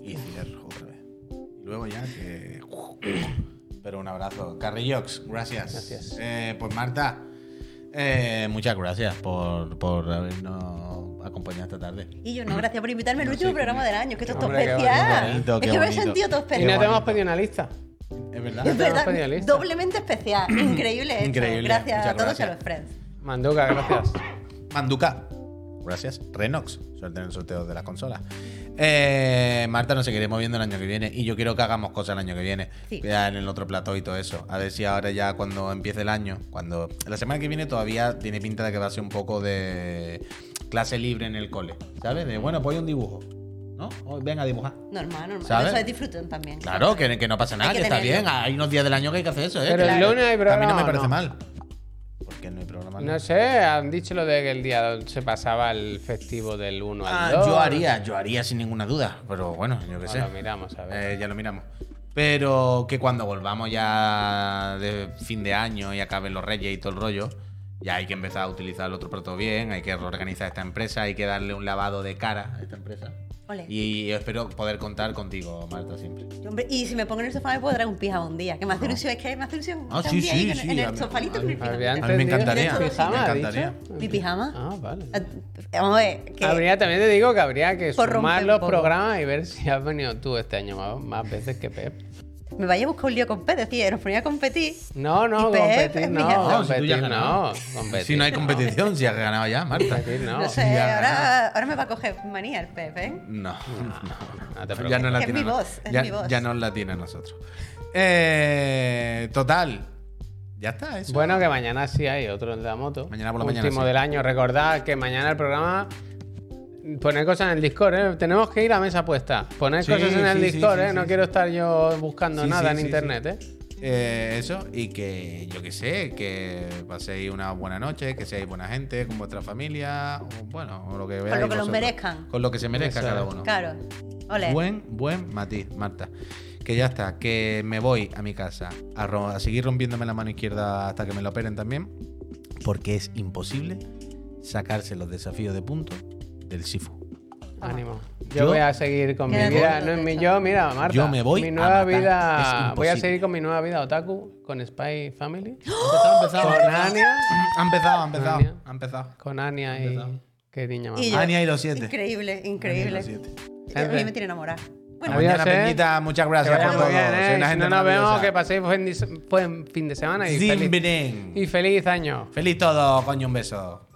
Speaker 1: Y cierro otra vez. Y luego ya que. *coughs* Pero un abrazo. Carrillox, gracias.
Speaker 2: Gracias.
Speaker 1: Eh, pues Marta, eh, muchas gracias por, por habernos acompañado esta tarde.
Speaker 3: Y yo no, gracias por invitarme al
Speaker 1: No
Speaker 3: último
Speaker 1: sé,
Speaker 3: programa del año, que esto es todo
Speaker 2: Hombre, qué
Speaker 3: especial.
Speaker 1: bonito, qué
Speaker 3: es que me he sentido todo
Speaker 2: Y
Speaker 3: especial.
Speaker 2: no te hemos pedido una lista.
Speaker 1: Es verdad.
Speaker 3: Es verdad, doblemente especial. *clears throat* Increíble esto.
Speaker 1: Increíble,
Speaker 3: Gracias
Speaker 1: muchas
Speaker 3: a todos y a
Speaker 1: gracias.
Speaker 3: los friends.
Speaker 2: Manduca, gracias.
Speaker 1: Manduca. Gracias. Renox. Suerte en el sorteo de las consolas. Eh, Marta nos seguiremos viendo el año que viene. Y yo quiero que hagamos cosas el año que viene.
Speaker 3: Sí.
Speaker 1: Ya en el otro plató y todo eso. A ver si ahora ya cuando empiece el año, cuando. La semana que viene todavía tiene pinta de que va a ser un poco de clase libre en el cole. ¿Sabes? De bueno, pues hay un dibujo. ¿No? O venga a dibujar.
Speaker 3: Normal, normal.
Speaker 1: ¿Sabes?
Speaker 3: Eso es disfruten también.
Speaker 1: Claro, que, que no pasa nada, que,
Speaker 3: que
Speaker 1: está bien. Hay unos días del año que hay que hacer eso, ¿eh?
Speaker 2: Pero el lunes hay
Speaker 1: A mí no
Speaker 2: programa,
Speaker 1: me
Speaker 2: ¿o
Speaker 1: parece
Speaker 2: no?
Speaker 1: mal. ¿Por qué no hay programa?
Speaker 2: No sé, han dicho lo de que el día se pasaba el festivo del 1 al
Speaker 1: Ah,
Speaker 2: 2.
Speaker 1: yo haría, yo haría sin ninguna duda. Pero bueno, yo qué
Speaker 2: No,
Speaker 1: sé.
Speaker 2: lo miramos, a ver.
Speaker 1: Eh, ya lo miramos. Pero que cuando volvamos ya de fin de año y acaben los reyes y todo el rollo, ya hay que empezar a utilizar el otro proto bien, hay que reorganizar esta empresa, hay que darle un lavado de cara a esta empresa.
Speaker 3: Ole.
Speaker 1: Y espero poder contar contigo, Marta, siempre.
Speaker 3: Hombre, y si me pongo en el sofá me puedo traer un pijama un día. Que me hace ilusión, es que me hace ilusión.
Speaker 1: Ah, sí, sí,
Speaker 3: ahí en-
Speaker 1: sí,
Speaker 3: En el sofalito con mi
Speaker 2: Habría
Speaker 3: pijama.
Speaker 1: A mí me encantaría, me encantaría.
Speaker 3: Mi pijama.
Speaker 2: Ah, vale.
Speaker 3: Ah, Vamos a ver. Que
Speaker 2: Habría, también te digo que habría que sumar los programas y ver si has venido tú este año más, más veces que Pep.
Speaker 3: Me vaya a buscar un lío con Pet, decía, nos ponía a competir.
Speaker 2: No, no, competir
Speaker 3: es mi
Speaker 2: no.
Speaker 1: No, si tú ya
Speaker 2: competir
Speaker 1: has
Speaker 2: no,
Speaker 1: ganado.
Speaker 2: competir
Speaker 1: Si no hay competición, si has ganado ya, Marta.
Speaker 2: Competir no.
Speaker 3: No sé,
Speaker 1: ya,
Speaker 3: ahora, ahora me va a coger manía el Pep, ¿eh?
Speaker 1: No,
Speaker 2: No te
Speaker 1: ya no
Speaker 2: preocupes.
Speaker 1: la
Speaker 3: Es
Speaker 1: tiene.
Speaker 3: mi voz, es
Speaker 1: ya,
Speaker 3: mi voz.
Speaker 1: ya no la tiene a nosotros. Eh, total. Ya está, eso.
Speaker 2: Bueno, que mañana sí hay otro de la moto.
Speaker 1: Mañana por la
Speaker 2: Último
Speaker 1: mañana, sí.
Speaker 2: del año. Recordad que mañana el programa. Poner cosas en el Discord, ¿eh? Tenemos que ir a mesa puesta. Poner
Speaker 1: Sí,
Speaker 2: cosas en el
Speaker 1: sí,
Speaker 2: Discord,
Speaker 1: sí,
Speaker 2: ¿eh?
Speaker 1: sí,
Speaker 2: no
Speaker 1: sí.
Speaker 2: quiero estar yo buscando
Speaker 1: Sí,
Speaker 2: nada
Speaker 1: sí,
Speaker 2: en
Speaker 1: sí,
Speaker 2: internet, ¿eh?
Speaker 1: Eh, eso, y que yo que sé, que paséis una buena noche, que seáis buena gente con vuestra familia, o bueno, o lo que veáis.
Speaker 3: lo que los merezcan.
Speaker 1: Con lo que se merezca
Speaker 2: Eso
Speaker 1: cada uno.
Speaker 3: Claro. Ole.
Speaker 1: Buen, buen matiz, Marta. Que ya está, que me voy a mi casa a, ro- a seguir rompiéndome la mano izquierda hasta que me lo operen también, porque es imposible sacarse los desafíos de puntos del Sifu.
Speaker 2: Ánimo. Yo,
Speaker 1: Yo-
Speaker 2: voy a seguir con mi vida. No es mi yo, mira, Marta.
Speaker 1: Yo me voy
Speaker 2: Mi
Speaker 1: a
Speaker 2: nueva
Speaker 1: matar.
Speaker 2: vida.
Speaker 1: Es
Speaker 2: Voy a seguir con mi nueva vida otaku, con Spy Family, *gasps*
Speaker 1: Ha empezado,
Speaker 2: con Ania.
Speaker 1: Ha empezado, ha empezado.
Speaker 2: Ania.
Speaker 1: Ha empezado.
Speaker 2: Con Ania y. Qué niña más.
Speaker 1: Ania y los siete.
Speaker 3: Increíble, increíble.
Speaker 1: Ania y los siete.
Speaker 3: A mí me tiene enamorada. Bueno,
Speaker 1: Mañana. Peñita, muchas gracias por todo.
Speaker 2: bien, ¿eh?
Speaker 1: una
Speaker 2: Si
Speaker 1: gente
Speaker 2: no nos vemos, que paséis buen, buen fin de semana y feliz, y feliz año.
Speaker 1: Feliz todo, coño, un beso.